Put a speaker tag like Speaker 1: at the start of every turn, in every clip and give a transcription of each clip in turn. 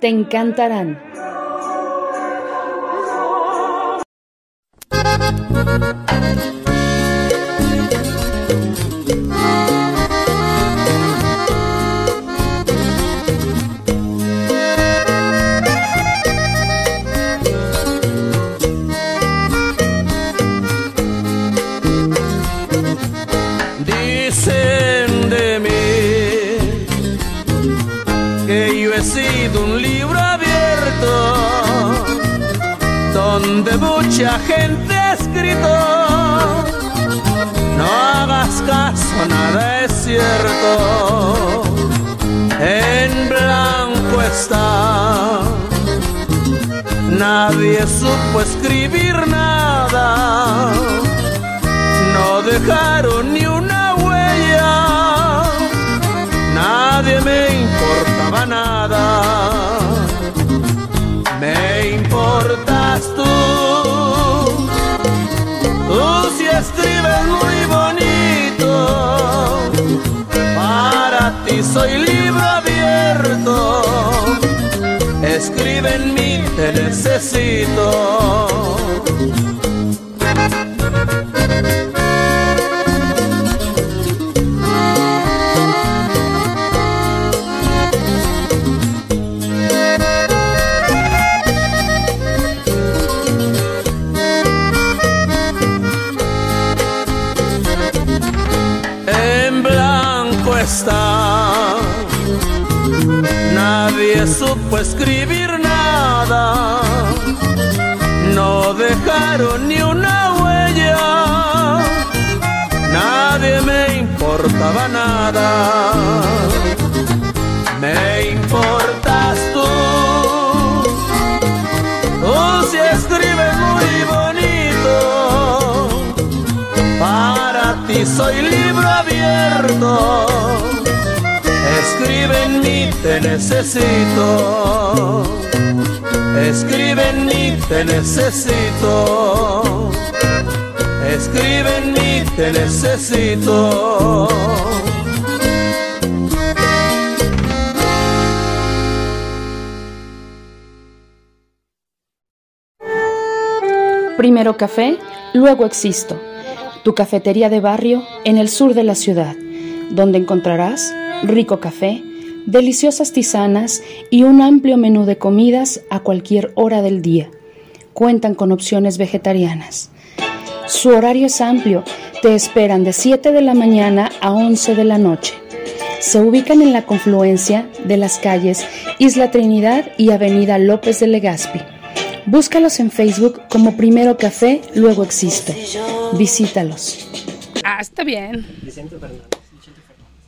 Speaker 1: Te encantarán.
Speaker 2: Mucha gente escrito. No hagas caso, nada es cierto. En blanco está. Nadie supo escribir nada no dejaron soy libro abierto, escribe en mí, te necesito. Escribe en mí, te necesito. Escribe en mí, te necesito. Escribe en mí, te necesito.
Speaker 1: Primero café, luego existo. Tu cafetería de barrio en el sur de la ciudad, donde encontrarás rico café, deliciosas tisanas y un amplio menú de comidas a cualquier hora del día. Cuentan con opciones vegetarianas. Su horario es amplio, te esperan de 7 de la mañana a 11 de la noche. Se ubican en la confluencia de las calles Isla Trinidad y Avenida López de Legazpi. Búscalos en Facebook como Primero Café, luego Existo. Visítalos.
Speaker 3: Ah, está bien.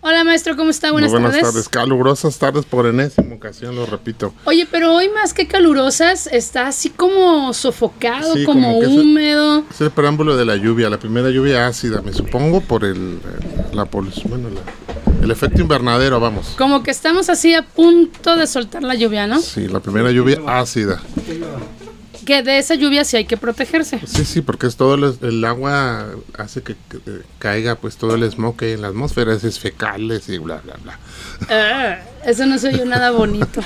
Speaker 3: Hola maestro, ¿cómo está? Buenas,
Speaker 4: Muy buenas
Speaker 3: tardes.
Speaker 4: tardes. Calurosas tardes por enésima ocasión, lo repito.
Speaker 3: Oye, pero hoy más que calurosas, está así como sofocado,
Speaker 4: Sí,
Speaker 3: como, húmedo.
Speaker 4: Es el preámbulo de la lluvia, la primera lluvia ácida, me supongo, por el, la polución, bueno, la- el efecto invernadero, vamos.
Speaker 3: Como que estamos así a punto de soltar la lluvia, ¿no?
Speaker 4: Sí, la primera lluvia ácida.
Speaker 3: Que de esa lluvia sí hay que protegerse.
Speaker 4: Sí, sí, porque es todo el, el agua hace que, que, caiga pues todo el smog que hay en la atmósfera, es fecales y bla, bla, bla.
Speaker 3: Ah, eso no se oyó nada bonito.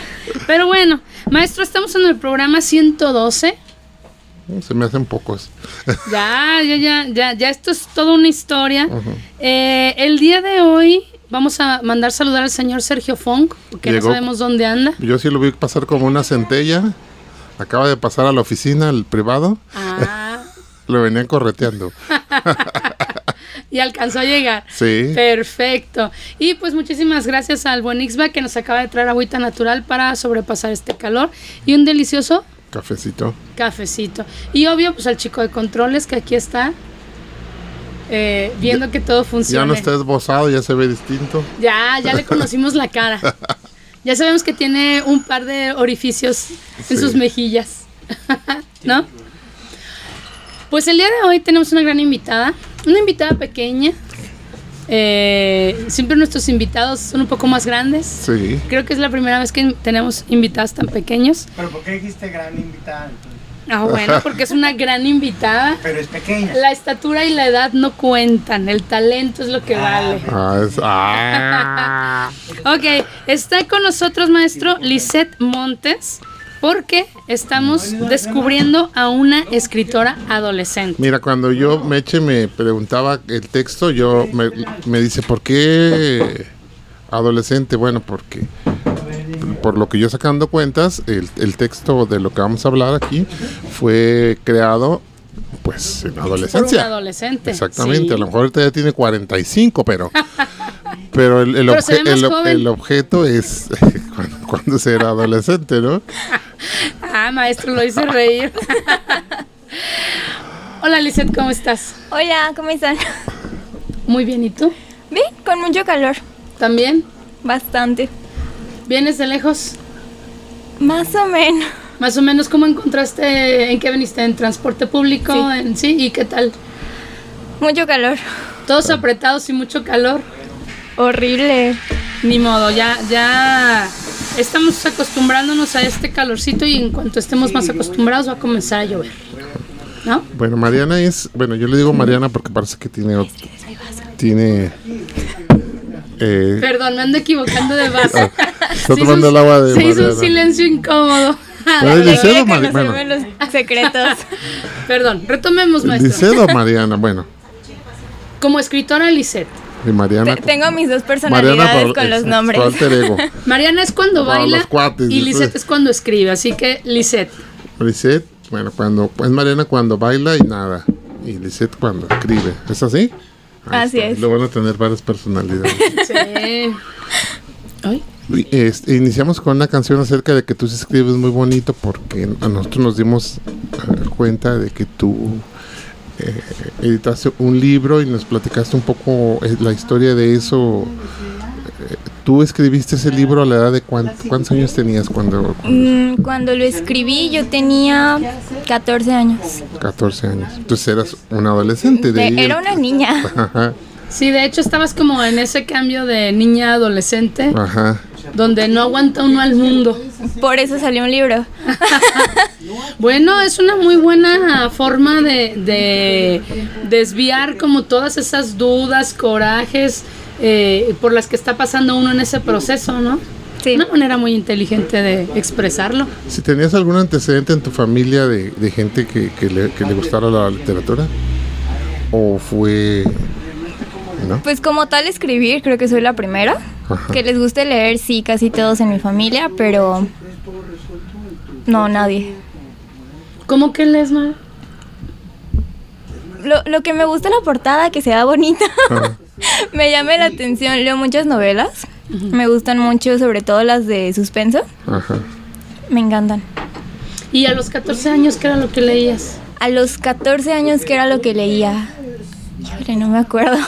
Speaker 3: Pero bueno, maestro, estamos en el programa 112.
Speaker 4: Se me hacen pocos.
Speaker 3: Ya, ya, ya, ya, ya esto es toda una historia. Eh, el día de hoy vamos a mandar saludar al señor Sergio Fong, que
Speaker 4: Llegó.
Speaker 3: no sabemos dónde anda.
Speaker 4: Yo sí lo vi pasar como una centella. Acaba de pasar a la oficina, al privado.
Speaker 3: Ah,
Speaker 4: Lo venían correteando.
Speaker 3: y alcanzó a llegar.
Speaker 4: Sí.
Speaker 3: Perfecto. Y pues muchísimas gracias al buen Ixba que nos acaba de traer agüita natural para sobrepasar este calor y un delicioso
Speaker 4: Cafecito.
Speaker 3: cafecito. Y obvio, pues al chico de controles que aquí está eh, viendo que todo funciona.
Speaker 4: Ya no está esbozado, ya se ve distinto.
Speaker 3: Ya, ya le conocimos la cara. Ya sabemos que tiene un par de orificios en
Speaker 4: Sí.
Speaker 3: sus mejillas. ¿No? Pues el día de hoy tenemos una gran invitada. Una invitada pequeña. Eh, siempre nuestros invitados son un poco más grandes.
Speaker 4: Sí.
Speaker 3: Creo que es la primera vez que tenemos invitados tan pequeños.
Speaker 5: Pero ¿por qué dijiste gran invitada? entonces?
Speaker 3: Ah, bueno, porque es una gran invitada.
Speaker 5: Pero es pequeña.
Speaker 3: La estatura y la edad no cuentan, el talento es lo que vale.
Speaker 4: Ah, es- ah.
Speaker 3: Ok, está con nosotros, maestro Lisette Montes, porque estamos descubriendo a una escritora adolescente.
Speaker 4: Mira, cuando yo, Meche, me preguntaba el texto, yo me, me dice, ¿por qué adolescente? Bueno, porque por lo que yo sacando cuentas, el, el texto de lo que vamos a hablar aquí fue creado pues en
Speaker 3: Por un
Speaker 4: adolescencia.
Speaker 3: adolescente.
Speaker 4: Exactamente,
Speaker 3: sí.
Speaker 4: a lo mejor ahorita ya tiene 45, pero pero el, el
Speaker 3: Pero
Speaker 4: obje- el- objeto es cuando, cuando se era adolescente, ¿no?
Speaker 3: Ah, maestro, lo hice reír. Hola, Lisette, ¿cómo estás?
Speaker 6: Hola, ¿cómo están?
Speaker 3: Muy bien, ¿y tú?
Speaker 6: Bien, con mucho calor.
Speaker 3: ¿También?
Speaker 6: Bastante.
Speaker 3: ¿Vienes de lejos?
Speaker 6: Más o menos.
Speaker 3: Más o menos, ¿cómo encontraste, en qué veniste? ¿En transporte público?
Speaker 6: Sí.
Speaker 3: ¿En, sí? ¿Y qué tal?
Speaker 6: Mucho calor.
Speaker 3: Todos apretados y mucho calor.
Speaker 6: Horrible.
Speaker 3: Ni modo, ya, ya estamos acostumbrándonos a este calorcito y en cuanto estemos más acostumbrados va a comenzar a llover. ¿No?
Speaker 4: Bueno, Mariana es, bueno, yo le digo Mariana porque parece que tiene ot- tiene eh,
Speaker 3: Perdón, me ando equivocando de base.
Speaker 4: está
Speaker 3: Se hizo
Speaker 4: tomando
Speaker 3: un-
Speaker 4: el agua de
Speaker 3: Se hizo un
Speaker 4: Mariana.
Speaker 3: silencio incómodo.
Speaker 4: Pero es
Speaker 6: Ya
Speaker 4: Liceo
Speaker 6: quiere
Speaker 4: o Mari-
Speaker 6: conocerme
Speaker 4: bueno,
Speaker 6: los secretos.
Speaker 3: Perdón, retomemos, maestro.
Speaker 4: Liceo o Mariana, bueno,
Speaker 3: Como escritora, Lisette.
Speaker 4: y Mariana.
Speaker 6: Te- Tengo mis dos
Speaker 4: Mariana
Speaker 6: personalidades
Speaker 4: por-
Speaker 6: con los
Speaker 4: es-
Speaker 6: nombres.
Speaker 4: su alter ego.
Speaker 3: Mariana es cuando baila
Speaker 4: cuates,
Speaker 3: y Lisette es cuando escribe, así que Lisette.
Speaker 4: Lisette, bueno, cuando es Mariana cuando baila y nada. Y Lisette cuando escribe. ¿Es así?
Speaker 6: Así es.
Speaker 4: Lo van a tener varias personalidades.
Speaker 3: Sí. Ay,
Speaker 4: este, iniciamos con una canción acerca de que tú escribes muy bonito porque a nosotros nos dimos cuenta de que tú eh, editaste un libro y nos platicaste un poco eh, la historia de eso. Tú escribiste ese libro a la edad de cuán- cuántos años tenías cuando, cuando-
Speaker 6: Mm, Cuando lo escribí yo tenía 14 años.
Speaker 4: 14 años. Entonces eras un adolescente. De
Speaker 6: De- Era una niña.
Speaker 4: Ajá,
Speaker 3: Sí, de hecho estabas como en ese cambio de niña a adolescente,
Speaker 4: ajá.
Speaker 3: donde no aguanta uno al mundo.
Speaker 6: Por eso salió un libro.
Speaker 3: Bueno, es una muy buena forma de, de desviar como todas esas dudas, corajes eh, por las que está pasando uno en ese proceso, ¿no?
Speaker 6: Sí.
Speaker 3: Una manera muy inteligente de expresarlo.
Speaker 4: Si tenías algún antecedente en tu familia de, de gente que, que le, que le gustara la literatura, o fue. ¿No?
Speaker 6: Pues como tal escribir, creo que soy la primera.
Speaker 4: Ajá.
Speaker 6: Que les guste leer, sí, casi todos en mi familia, pero no, nadie.
Speaker 3: ¿Cómo que lees, Mar?
Speaker 6: Lo, lo que me gusta la portada, que sea bonita,
Speaker 4: Ajá.
Speaker 6: Me llama la atención. Leo muchas novelas, me gustan mucho, sobre todo las de suspenso,
Speaker 4: Ajá.
Speaker 6: me encantan.
Speaker 3: ¿Y a los 14 años qué era lo que leías?
Speaker 6: A los 14 años, ¿qué era lo que leía? Híjole, no me acuerdo.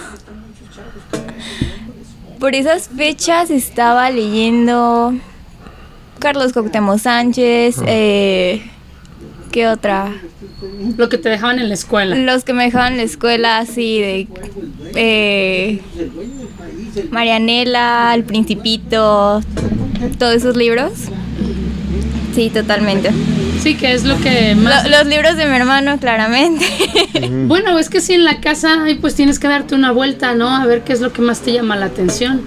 Speaker 6: Por esas fechas estaba leyendo Carlos Coctemo Sánchez, eh, ¿qué otra?
Speaker 3: Lo que te dejaban en la escuela.
Speaker 6: Los que me dejaban en la escuela así de eh, Marianela, El Principito, todos esos libros. Sí, totalmente.
Speaker 3: Sí, que es lo que más...
Speaker 6: Lo- los libros de mi hermano, claramente.
Speaker 3: Bueno, es que si en la casa, ay, pues tienes que darte una vuelta, ¿no? A ver qué es lo que más te llama la atención,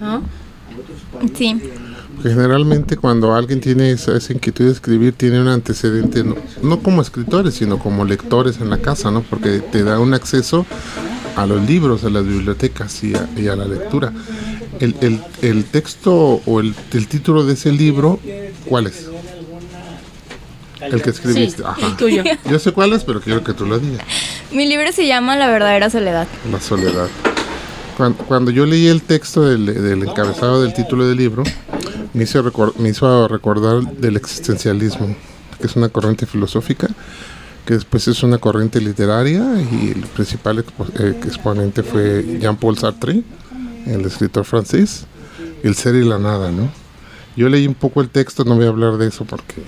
Speaker 3: ¿no?
Speaker 6: sí.
Speaker 4: Generalmente cuando alguien tiene esa, esa inquietud de escribir, tiene un antecedente, no, no como escritores, sino como lectores en la casa, ¿no? Porque te da un acceso a los libros, a las bibliotecas y a, y a la lectura. El, el, el texto o el, el título de ese libro, ¿cuál es? El que escribiste.
Speaker 3: Sí,
Speaker 4: Ajá.
Speaker 3: el tuyo.
Speaker 4: Yo sé cuál es, pero quiero que tú lo digas.
Speaker 6: Mi libro se llama La verdadera soledad.
Speaker 4: La soledad. Cuando, cuando yo leí el texto del, del encabezado del título del libro, me hizo, recor- me hizo recordar del existencialismo, que es una corriente filosófica, que después es una corriente literaria y el principal expo- eh, exponente fue Jean-Paul Sartre, el escritor francés, El ser y la nada, ¿no? Yo leí un poco el texto, no voy a hablar de eso porque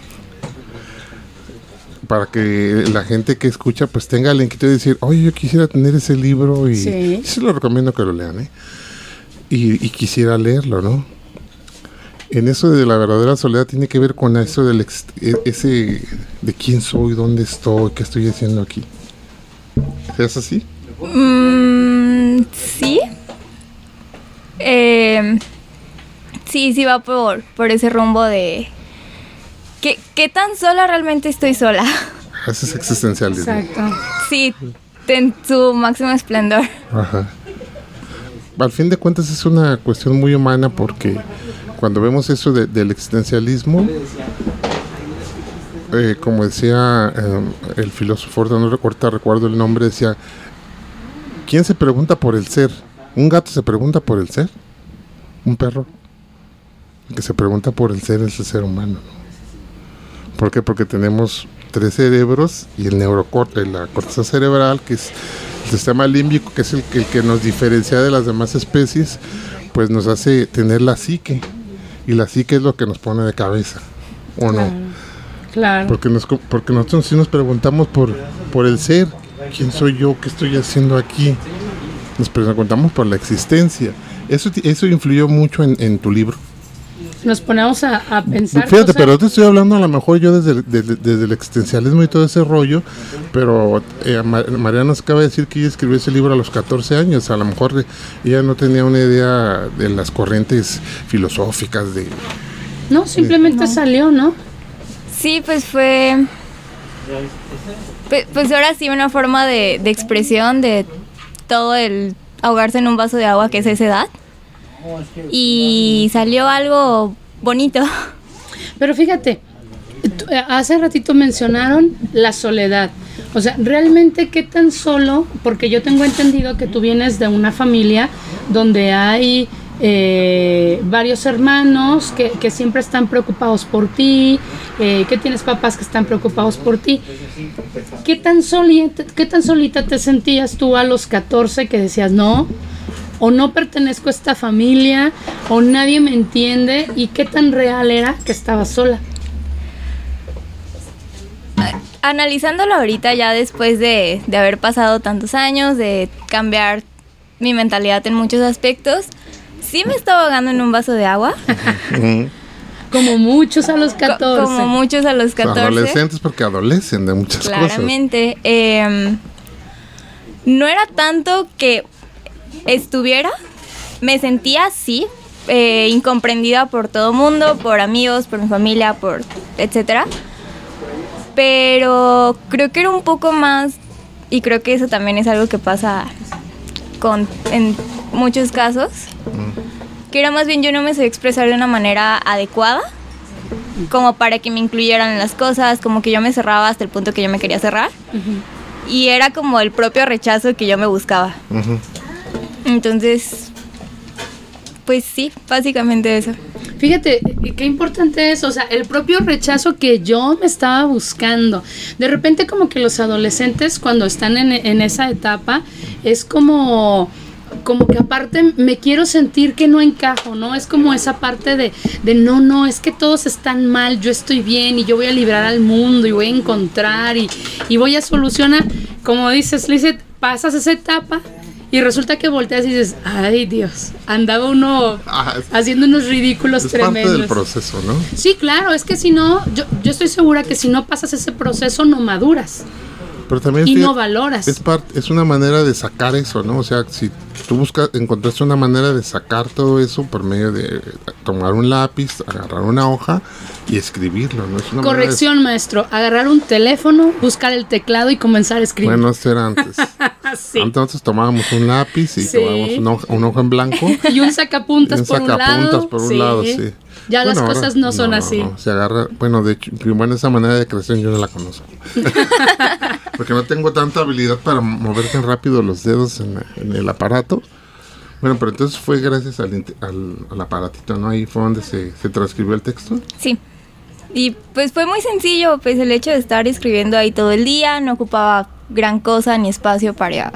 Speaker 4: para que la gente que escucha pues tenga la inquietud de decir, oye, yo quisiera tener ese libro y
Speaker 3: Sí.
Speaker 4: sí se lo recomiendo que lo lean, ¿eh? Y, y quisiera leerlo, ¿no? En eso de la verdadera soledad tiene que ver con eso del ex- e- ese de quién soy, dónde estoy, qué estoy haciendo aquí. ¿Es así?
Speaker 6: Mm, sí. Eh, sí, sí va por, por ese rumbo de... ¿Qué, ¿Qué tan sola realmente estoy sola?
Speaker 4: Ese es existencialismo.
Speaker 3: Exacto.
Speaker 6: Sí, en su máximo esplendor.
Speaker 4: Ajá. Al fin de cuentas es una cuestión muy humana porque cuando vemos eso de- del existencialismo, eh, como decía eh, el filósofo, no recuerdo, recuerdo el nombre, decía, ¿quién se pregunta por el ser? ¿Un gato se pregunta por el ser? ¿Un perro? El que se pregunta por el ser es el ser humano. ¿no? ¿Por qué? Porque tenemos tres cerebros y el neurocorte, la corteza cerebral, que es el sistema límbico, que es el que nos diferencia de las demás especies, pues nos hace tener la psique. Y la psique es lo que nos pone de cabeza, ¿o no?
Speaker 3: Claro.
Speaker 4: Porque, nos, porque nosotros sí nos preguntamos por, por el ser, quién soy yo, qué estoy haciendo aquí. Nos preguntamos por la existencia. Eso, eso influyó mucho en, en tu libro.
Speaker 3: Nos ponemos a, a pensar.
Speaker 4: Fíjate,
Speaker 3: cosas-
Speaker 4: pero te estoy hablando a lo mejor yo desde, el- desde, desde el existencialismo y todo ese rollo, pero eh, Ma- Mariana nos acaba de decir que ella escribió ese libro a los 14 años, a lo mejor ella no tenía una idea de las corrientes filosóficas de...
Speaker 3: No, simplemente salió, ¿no?
Speaker 6: Sí, pues fue... Pues, pues ahora sí una forma de, de expresión de todo el ahogarse en un vaso de agua que es esa edad. Y salió algo bonito.
Speaker 3: Pero fíjate, eh, hace ratito mencionaron la soledad. O sea, realmente qué tan solo, porque yo tengo entendido que tú vienes de una familia donde hay eh, varios hermanos que, siempre están preocupados por ti, eh, que tienes papás que están preocupados por ti. ¿Qué tan, ¿Qué tan solita te sentías tú a los 14 que decías, no, o no pertenezco a esta familia, o nadie me entiende, y qué tan real era que estaba sola?
Speaker 6: Analizándolo ahorita ya después de, de haber pasado tantos años, de cambiar mi mentalidad en muchos aspectos, sí me estaba ahogando en un vaso de agua,
Speaker 3: Como muchos a los
Speaker 6: co-
Speaker 3: 14.
Speaker 6: como muchos a los 14.
Speaker 4: Adolescentes porque adolecen de muchas cosas.
Speaker 6: Claramente. em, no era tanto que estuviera, me sentía así, eh, incomprendida por todo mundo, por amigos, por mi familia, por etcétera. Pero creo que era un poco más, y creo que eso también es algo que pasa con, en muchos casos, que era más bien yo no me sé expresar de una manera adecuada como para que me incluyeran en las cosas, como que yo me cerraba hasta el punto que yo me quería cerrar. Y era como el propio rechazo que yo me buscaba. Entonces, pues sí, básicamente eso.
Speaker 3: Fíjate, qué importante es, o sea, el propio rechazo que yo me estaba buscando. De repente como que los adolescentes cuando están en, en esa etapa es como como que aparte me quiero sentir que no encajo, ¿no? Es como esa parte de, de no, no, es que todos están mal, yo estoy bien y yo voy a librar al mundo y voy a encontrar y, y voy a solucionar. Como dices, Lizeth, pasas esa etapa y resulta que volteas y dices, ay Dios, andaba uno
Speaker 4: Ah, es-
Speaker 3: haciendo unos ridículos
Speaker 4: es parte
Speaker 3: tremendos.
Speaker 4: del proceso, ¿no?
Speaker 3: Sí, claro, es que si no, yo, yo estoy segura que si no pasas ese proceso no maduras.
Speaker 4: Pero también
Speaker 3: y
Speaker 4: fíjate,
Speaker 3: no valoras.
Speaker 4: Es, part- es una manera de sacar eso, ¿no? O sea, si tú buscas, encontraste una manera de sacar todo eso por medio de tomar un lápiz, agarrar una hoja y escribirlo, ¿no? Es una manera de-
Speaker 3: Corrección, maestro. Agarrar un teléfono, buscar el teclado y comenzar a escribir.
Speaker 4: Bueno, eso era antes.
Speaker 3: Sí.
Speaker 4: Entonces tomábamos un lápiz y
Speaker 3: Sí.
Speaker 4: tomábamos una hoja, en blanco.
Speaker 3: Y un sacapuntas
Speaker 4: y un
Speaker 3: por un lado.
Speaker 4: por un
Speaker 3: sí.
Speaker 4: lado, sí.
Speaker 3: Ya las
Speaker 4: Bueno, ahora-
Speaker 3: cosas no son así.
Speaker 4: Se agarra, bueno, de hecho, bueno, esa manera de crecer yo no la conozco. Porque no tengo tanta habilidad para mover tan rápido los dedos en, en el aparato. Bueno, pero entonces fue gracias al, al, al aparatito, ¿no? Ahí fue donde se, se transcribió el texto.
Speaker 6: Sí. Y pues fue muy sencillo, pues el hecho de estar escribiendo ahí todo el día, no ocupaba gran cosa ni espacio para,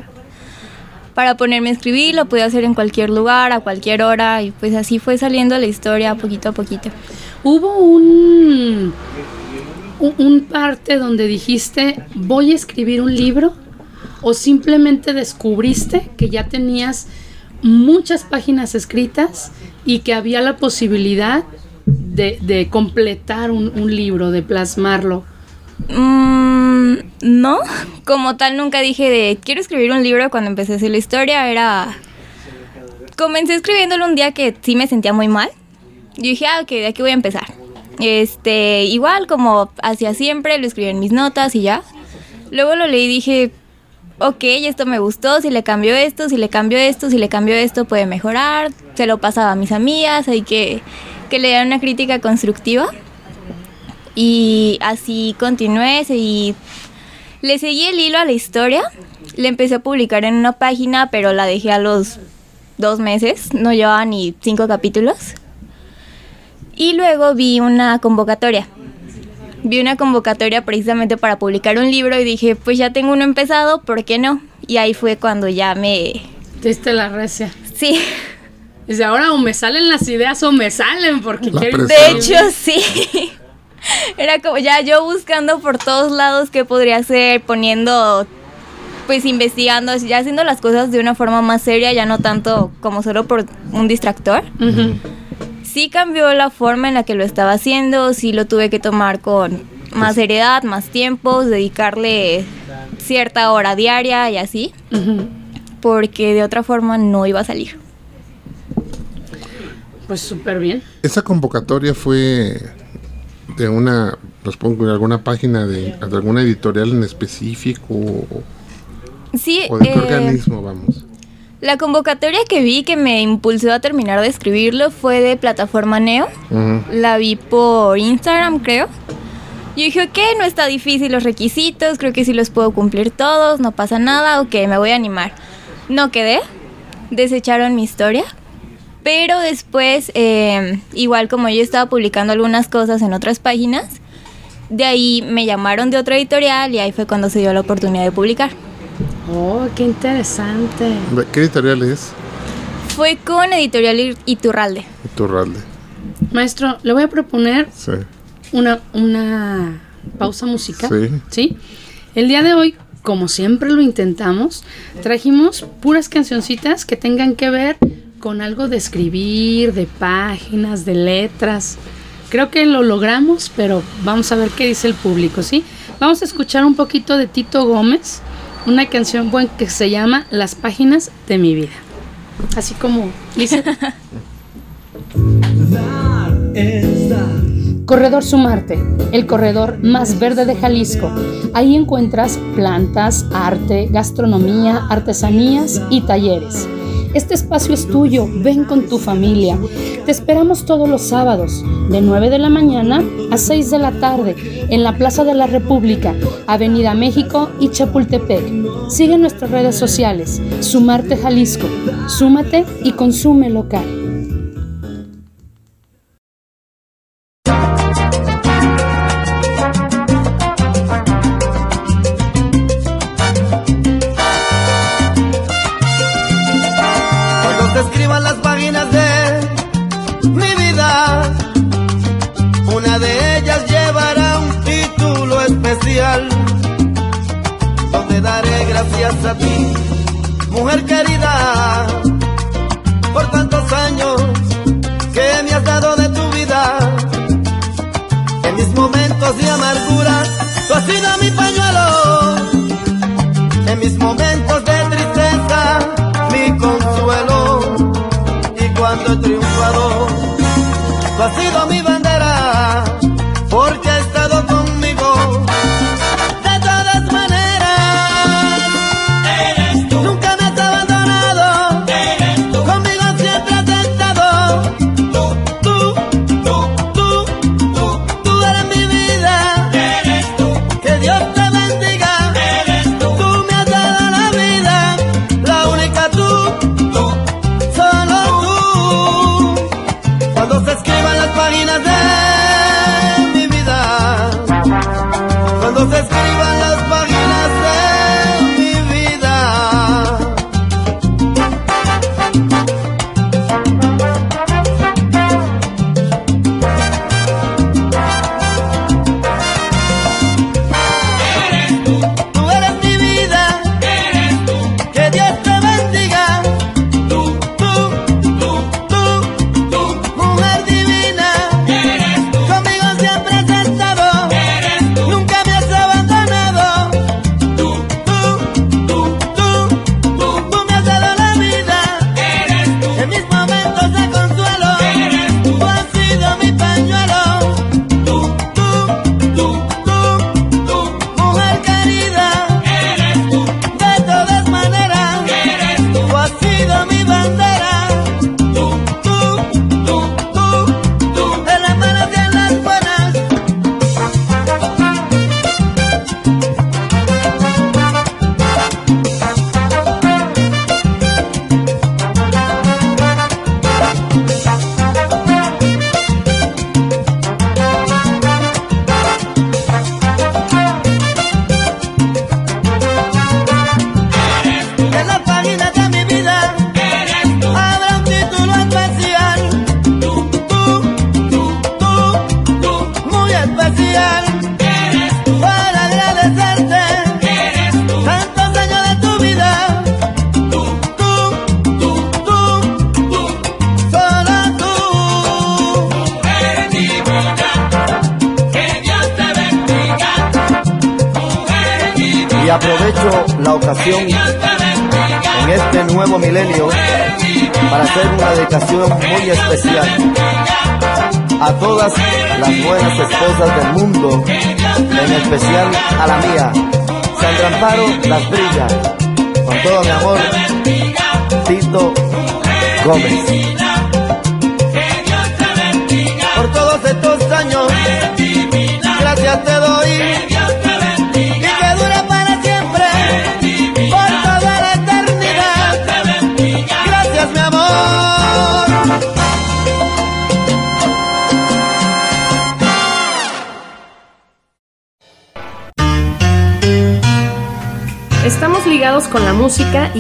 Speaker 6: para ponerme a escribir, lo podía hacer en cualquier lugar, a cualquier hora, y pues así fue saliendo la historia poquito a poquito.
Speaker 3: Hubo un, un, un parte donde dijiste, voy a escribir un libro, o simplemente descubriste que ya tenías muchas páginas escritas y que había la posibilidad de, de completar un, un libro, de plasmarlo.
Speaker 6: Mm, no, como tal nunca dije de quiero escribir un libro cuando empecé a hacer la historia, era... Comencé escribiéndolo un día que sí me sentía muy mal. Yo dije, ah, ok, de aquí voy a empezar. Este, igual como hacía siempre, lo escribí en mis notas y ya. Luego lo leí y dije, ok, esto me gustó, si le cambio esto, si le cambio esto, si le cambio esto puede mejorar. Se lo pasaba a mis amigas, hay que, que le dieran una crítica constructiva. Y así continué, seguí, le seguí el hilo a la historia. Le empecé a publicar en una página, pero la dejé a los dos meses, no llevaba ni cinco capítulos. Y luego vi una convocatoria. Vi una convocatoria precisamente para publicar un libro y dije, pues ya tengo uno empezado, ¿por qué no? Y ahí fue cuando ya me...
Speaker 3: Te diste la recia.
Speaker 6: Sí,
Speaker 3: Desde ahora o me salen las ideas o me salen, porque
Speaker 4: La
Speaker 3: quiero
Speaker 6: de hecho sí. Era como ya yo buscando por todos lados qué podría hacer, poniendo, pues investigando, ya haciendo las cosas de una forma más seria, ya no tanto como solo por un distractor. Sí cambió la forma en la que lo estaba haciendo, sí lo tuve que tomar con más seriedad, más tiempos, dedicarle cierta hora diaria y así, porque de otra forma no iba a salir.
Speaker 3: Pues súper bien.
Speaker 4: Esa convocatoria fue de una, los pongo en alguna página de, de alguna editorial en específico o,
Speaker 6: Sí,
Speaker 4: o de qué
Speaker 6: eh,
Speaker 4: organismo, vamos.
Speaker 6: La convocatoria que vi que me impulsó a terminar de escribirlo fue de plataforma Neo. La vi por Instagram, creo. Yo dije, ok, no está difícil los requisitos, creo que sí los puedo cumplir todos, no pasa nada, ok, me voy a animar. No quedé, desecharon mi historia, pero después, eh, igual como yo estaba publicando algunas cosas en otras páginas, de ahí me llamaron de otra editorial y ahí fue cuando se dio la oportunidad de publicar.
Speaker 3: Oh, qué interesante.
Speaker 4: ¿De ¿Qué editorial es?
Speaker 6: Fue con Editorial Iturralde.
Speaker 4: Iturralde.
Speaker 3: Maestro, le voy a proponer
Speaker 4: Sí.
Speaker 3: una, una pausa musical.
Speaker 4: Sí.
Speaker 3: El día de hoy, como siempre lo intentamos, trajimos puras cancioncitas que tengan que ver con algo de escribir, de páginas, de letras. Creo que lo logramos, pero vamos a ver qué dice el público, ¿sí? Vamos a escuchar un poquito de Tito Gómez, una canción buena que se llama Las páginas de mi vida. Así como dice
Speaker 1: Corredor Sumarte, el corredor más verde de Jalisco. Ahí encuentras plantas, arte, gastronomía, artesanías y talleres. Este espacio es tuyo, ven con tu familia. Te esperamos todos los sábados, de 9 de la mañana a 6 de la tarde, en la Plaza de la República, Avenida México y Chapultepec. Sigue nuestras redes sociales, Sumarte Jalisco. Súmate y consume local.
Speaker 7: gracias a ti, mujer querida, por tantos años que me has dado de tu vida. En mis momentos de amargura, tú has sido mi pañuelo. En mis momentos de tristeza, mi consuelo. Y cuando he triunfado, tú has sido mi
Speaker 8: a la mía, Sandra Amparo Las Brillas, con todo mi amor, Tito Gómez.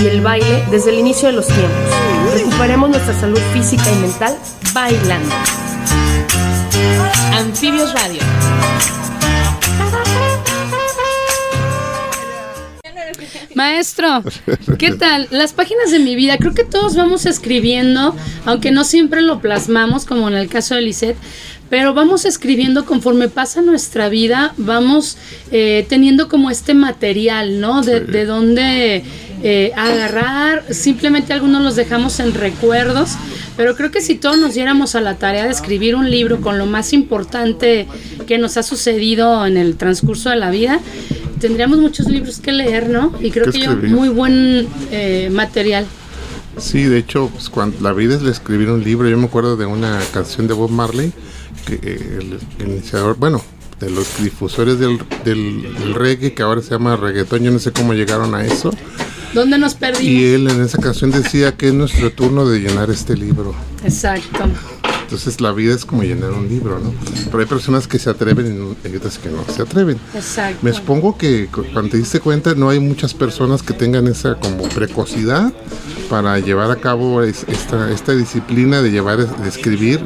Speaker 7: Y
Speaker 9: el baile desde el inicio de los tiempos. Recuperemos nuestra salud física y mental bailando. Anfibios Radio.
Speaker 3: Maestro, ¿qué tal? Las páginas de mi vida, creo que todos vamos escribiendo, aunque no siempre lo plasmamos, como en el caso de Lisette, pero vamos escribiendo conforme pasa nuestra vida, vamos eh, teniendo como este material, ¿no? De, de dónde eh, agarrar, simplemente algunos los dejamos en recuerdos, pero creo que si todos nos diéramos a la tarea de escribir un libro con lo más importante que nos ha sucedido en el transcurso de la vida, tendríamos muchos libros que leer, ¿no? Y creo
Speaker 4: Que
Speaker 3: yo, muy buen eh, material.
Speaker 4: Sí, de hecho, pues, cuando la vida es de escribir un libro, yo me acuerdo de una canción de Bob Marley, que eh, el iniciador, bueno, de los difusores del, del, del reggae, que ahora se llama reggaetón, yo no sé cómo llegaron a eso,
Speaker 3: ¿Dónde nos perdimos?
Speaker 4: y él en esa canción decía que es nuestro turno de llenar este libro.
Speaker 3: Exacto.
Speaker 4: Entonces la vida es como llenar un libro, ¿no? Pero hay personas que se atreven y otras que no se atreven.
Speaker 3: Exacto.
Speaker 4: Me supongo que cu- cuando te diste cuenta no hay muchas personas que tengan esa como precocidad para llevar a cabo es- esta, esta disciplina de llevar, de escribir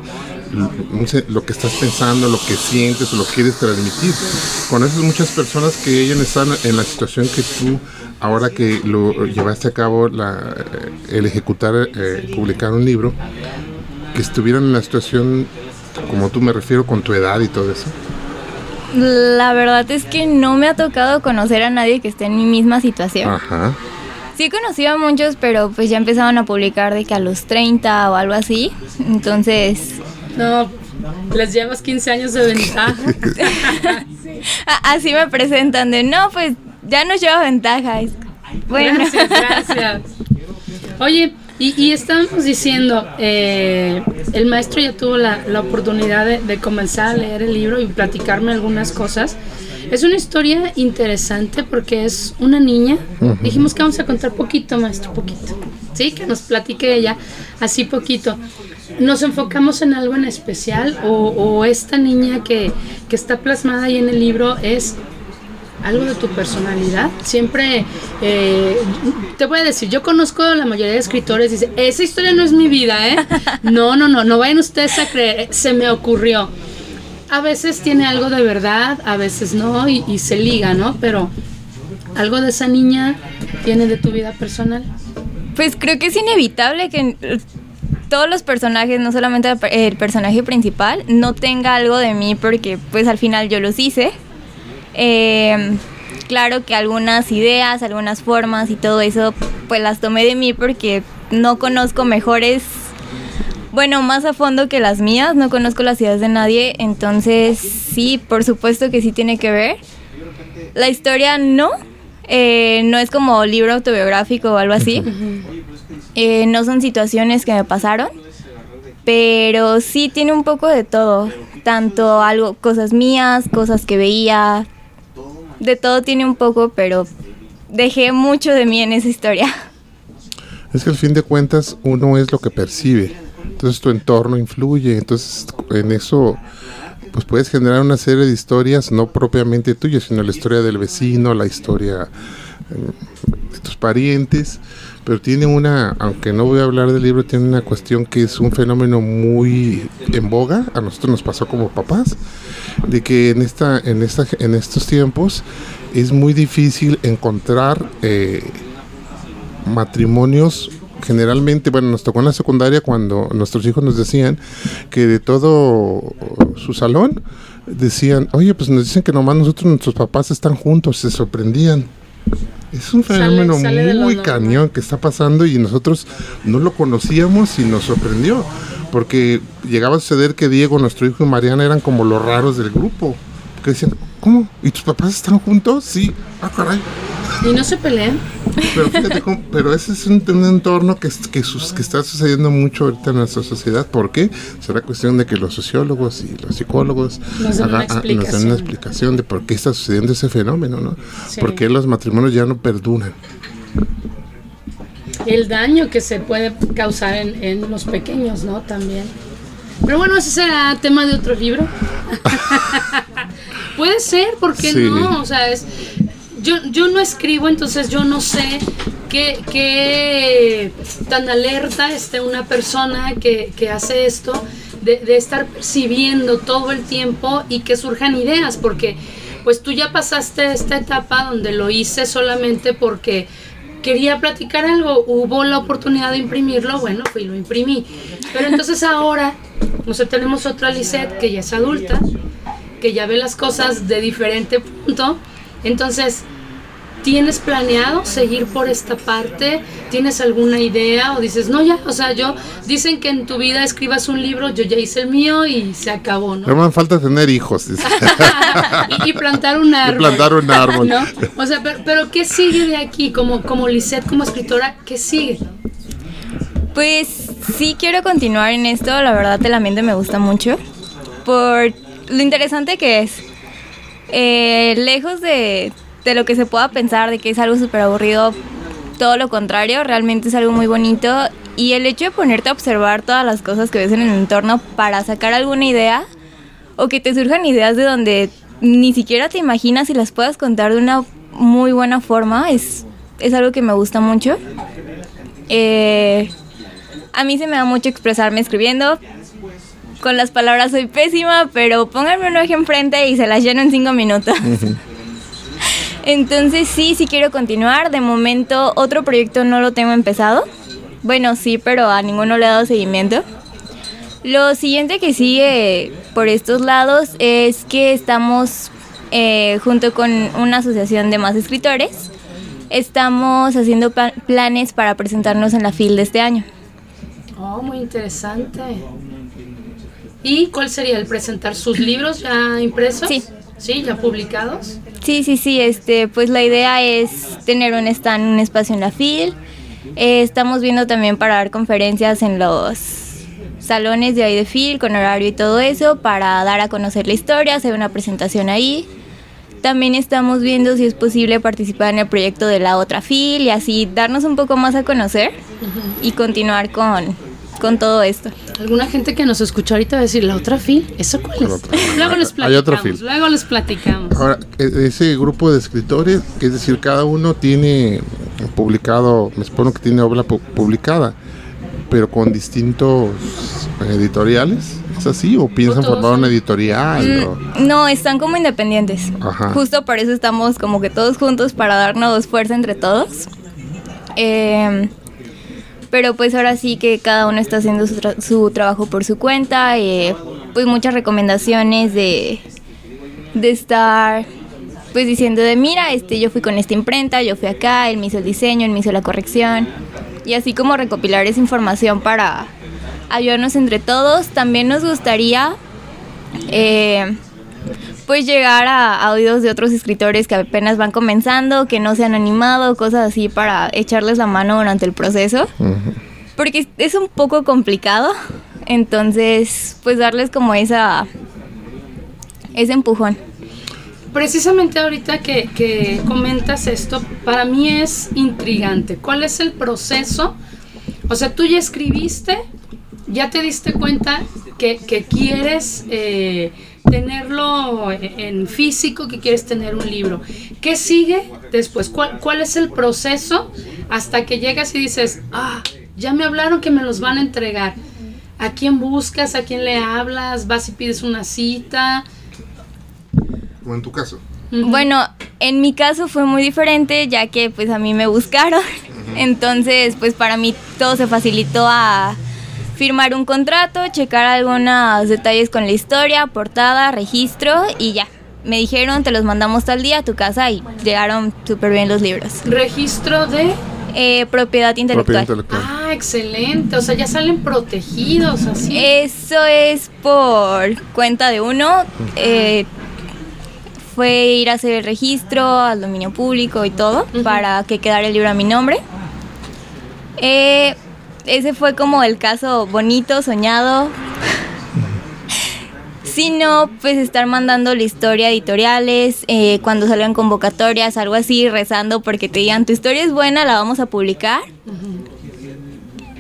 Speaker 4: lo que estás pensando, lo que sientes o lo que quieres transmitir. Conoces muchas personas que ellas están en la situación que tú, ahora que lo llevaste a cabo la, eh, el ejecutar, eh, publicar un libro, que estuvieran en la situación como tú me refiero con tu edad y todo eso.
Speaker 6: La verdad es que no me ha tocado conocer a nadie que esté en mi misma situación.
Speaker 4: Ajá.
Speaker 6: Sí he conocido a muchos, pero pues ya empezaron a publicar de que a los 30 o algo así. Entonces,
Speaker 3: No, Les llevas 15 años de ventaja.
Speaker 6: Así me presentan de, no, pues ya nos lleva ventaja.
Speaker 3: Bueno. Gracias, gracias. Oye, y, y estábamos diciendo, eh, el maestro ya tuvo la, la oportunidad de, de, comenzar a leer el libro y platicarme algunas cosas. Es una historia interesante porque es una niña. Dijimos que vamos a contar poquito, maestro, poquito. Sí, que nos platique ella así poquito. ¿Nos enfocamos en algo en especial o, o esta niña que, que está plasmada ahí en el libro es algo de tu personalidad. Siempre eh, te voy a decir, yo conozco a la mayoría de escritores y dice, esa historia no es mi vida, ¿eh? No, no, no, no vayan ustedes a creer, se me ocurrió. A veces tiene algo de verdad, a veces no, y, y se liga, ¿no? Pero algo de esa niña tiene de tu vida personal.
Speaker 6: Pues creo que es inevitable que todos los personajes, no solamente el personaje principal, no tenga algo de mí porque pues al final yo los hice. Eh, claro que algunas ideas, algunas formas y todo eso, pues las tomé de mí porque no conozco mejores, bueno, más a fondo que las mías, no conozco las ideas de nadie, entonces sí, por supuesto que sí tiene que ver. La historia no, eh, no es como libro autobiográfico o algo así, eh, no son situaciones que me pasaron, pero sí tiene un poco de todo, tanto algo, cosas mías, cosas que veía, de todo tiene un poco, pero dejé mucho de mí en esa historia.
Speaker 4: Es que al fin de cuentas uno es lo que percibe, entonces tu entorno influye, entonces en eso pues puedes generar una serie de historias no propiamente tuyas, sino la historia del vecino, la historia de tus parientes, pero tiene una, aunque no voy a hablar del libro, tiene una cuestión que es un fenómeno muy en boga, a nosotros nos pasó como papás, de que en esta, en esta, en estos tiempos es muy difícil encontrar eh, matrimonios generalmente, bueno, nos tocó en la secundaria cuando nuestros hijos nos decían que de todo su salón decían, oye, pues nos dicen que nomás nosotros, nuestros papás están juntos, se sorprendían. Es un fenómeno sale, sale muy cañón que está pasando y nosotros no lo conocíamos y nos sorprendió, porque llegaba a suceder que Diego, nuestro hijo y Mariana eran como los raros del grupo, que decían, ¿cómo? ¿Y tus papás están juntos? Sí, ah, caray.
Speaker 3: ¿Y no se pelean?
Speaker 4: Pero fíjate, cómo, pero ese es un, un entorno que, que, sus, que, está sucediendo mucho ahorita en nuestra sociedad. ¿Por qué? Será cuestión de que los sociólogos y los psicólogos
Speaker 3: nos den, haga, una,
Speaker 4: nos den una explicación de por qué está sucediendo ese fenómeno, ¿no? Sí. ¿Por qué los matrimonios ya no perduran?
Speaker 3: El daño que se puede causar en, en los pequeños, ¿no? También. Pero bueno, ese será tema de otro libro. Puede ser, ¿por qué sí. no? O sea, es, yo, yo no escribo, entonces yo no sé qué, qué tan alerta esté una persona que, que hace esto de, de, estar percibiendo todo el tiempo y que surjan ideas, porque pues tú ya pasaste esta etapa donde lo hice solamente porque quería platicar algo, hubo la oportunidad de imprimirlo, bueno, fui y lo imprimí. Pero entonces ahora, no sé, tenemos otra Lisette que ya es adulta, que ya ve las cosas de diferente punto. Entonces, ¿tienes planeado seguir por esta parte? ¿Tienes alguna idea? O dices, no, ya, o sea, yo, dicen que en tu vida escribas un libro, yo ya hice el mío y se acabó, ¿no?
Speaker 4: No me falta tener hijos.
Speaker 3: y, y, plantar un árbol.
Speaker 4: Y plantar un árbol.
Speaker 3: ¿no? O sea, pero, pero, ¿qué sigue de aquí? Como, como Lisette, como escritora, ¿qué sigue?
Speaker 6: Pues sí quiero continuar en esto, la verdad el ambiente me gusta mucho. Por lo interesante que es. Eh, lejos de, de, lo que se pueda pensar, de que es algo súper aburrido, todo lo contrario, realmente es algo muy bonito. Y el hecho de ponerte a observar todas las cosas que ves en el entorno para sacar alguna idea o que te surjan ideas de donde ni siquiera te imaginas y las puedas contar de una muy buena forma, es, es algo que me gusta mucho. Eh, a mí se me da mucho expresarme escribiendo, con las palabras soy pésima, pero pónganme un eje enfrente y se las lleno en cinco minutos. Entonces sí, sí quiero continuar. De momento otro proyecto no lo tengo empezado. Bueno, sí, pero a ninguno le he dado seguimiento. Lo siguiente que sigue por estos lados es que estamos eh, junto con una asociación de más escritores. Estamos haciendo planes para presentarnos en la FIL de este año.
Speaker 3: Oh, muy interesante. ¿Y cuál sería el presentar sus libros ya impresos?
Speaker 6: Sí.
Speaker 3: Sí, ya publicados.
Speaker 6: Sí, sí, sí, este, pues la idea es tener un stand, un espacio en la FIL. Eh, estamos viendo también para dar conferencias en los salones de ahí de FIL con horario y todo eso para dar a conocer la historia, hacer una presentación ahí. También estamos viendo si es posible participar en el proyecto de la otra FIL y así darnos un poco más a conocer y continuar con, con todo esto.
Speaker 3: Alguna gente que nos escuchó ahorita va a decir, ¿la otra FIL? ¿Eso cuál es?
Speaker 4: otra.
Speaker 3: Luego les
Speaker 4: Hay
Speaker 3: platicamos.
Speaker 4: otra FIL.
Speaker 3: Luego les platicamos.
Speaker 4: Ahora, e- ese grupo de escritores, es decir, cada uno tiene publicado, me supongo que tiene obra pu- publicada, pero con distintos editoriales, ¿es así? ¿O piensan formar una editorial? o-
Speaker 6: Mm, No, están como independientes.
Speaker 4: Ajá.
Speaker 6: Justo por eso estamos como que todos juntos para darnos fuerza entre todos. Eh, pero pues ahora sí que cada uno está haciendo su, tra- su trabajo por su cuenta. eh, pues muchas recomendaciones de, de estar pues diciendo de mira, este yo fui con esta imprenta, yo fui acá, él me hizo el diseño, él me hizo la corrección. Y así como recopilar esa información para ayudarnos entre todos. También nos gustaría eh, pues llegar a, a oídos de otros escritores que apenas van comenzando, que no se han animado, cosas así para echarles la mano durante el proceso. Porque es un poco complicado, entonces pues darles como esa ese empujón.
Speaker 3: Precisamente ahorita que, que comentas esto, para mí es intrigante. ¿Cuál es el proceso? O sea, tú ya escribiste, ya te diste cuenta que, que quieres eh, tenerlo en físico, que quieres tener un libro. ¿Qué sigue después? ¿Cuál, ¿Cuál es el proceso hasta que llegas y dices, ah, ya me hablaron que me los van a entregar? ¿A quién buscas? ¿A quién le hablas? ¿Vas y pides una cita?
Speaker 4: Como en tu caso.
Speaker 6: Bueno, en mi caso fue muy diferente ya que pues a mí me buscaron. Entonces pues para mí todo se facilitó a firmar un contrato, checar algunos detalles con la historia, portada, registro y ya. Me dijeron, te los mandamos tal día a tu casa y llegaron súper bien los libros.
Speaker 3: Registro de...
Speaker 6: Eh, propiedad intelectual.
Speaker 4: Propiedad intelectual.
Speaker 3: Ah, excelente. O sea, ya salen protegidos así.
Speaker 6: Eso es por cuenta de uno. Eh, fue ir a hacer el registro al dominio público y todo para que quedara el libro a mi nombre. Eh, ese fue como el caso bonito, soñado. Si no, pues estar mandando la historia a editoriales, eh, cuando salgan convocatorias, algo así, rezando porque te digan, tu historia es buena, la vamos a publicar.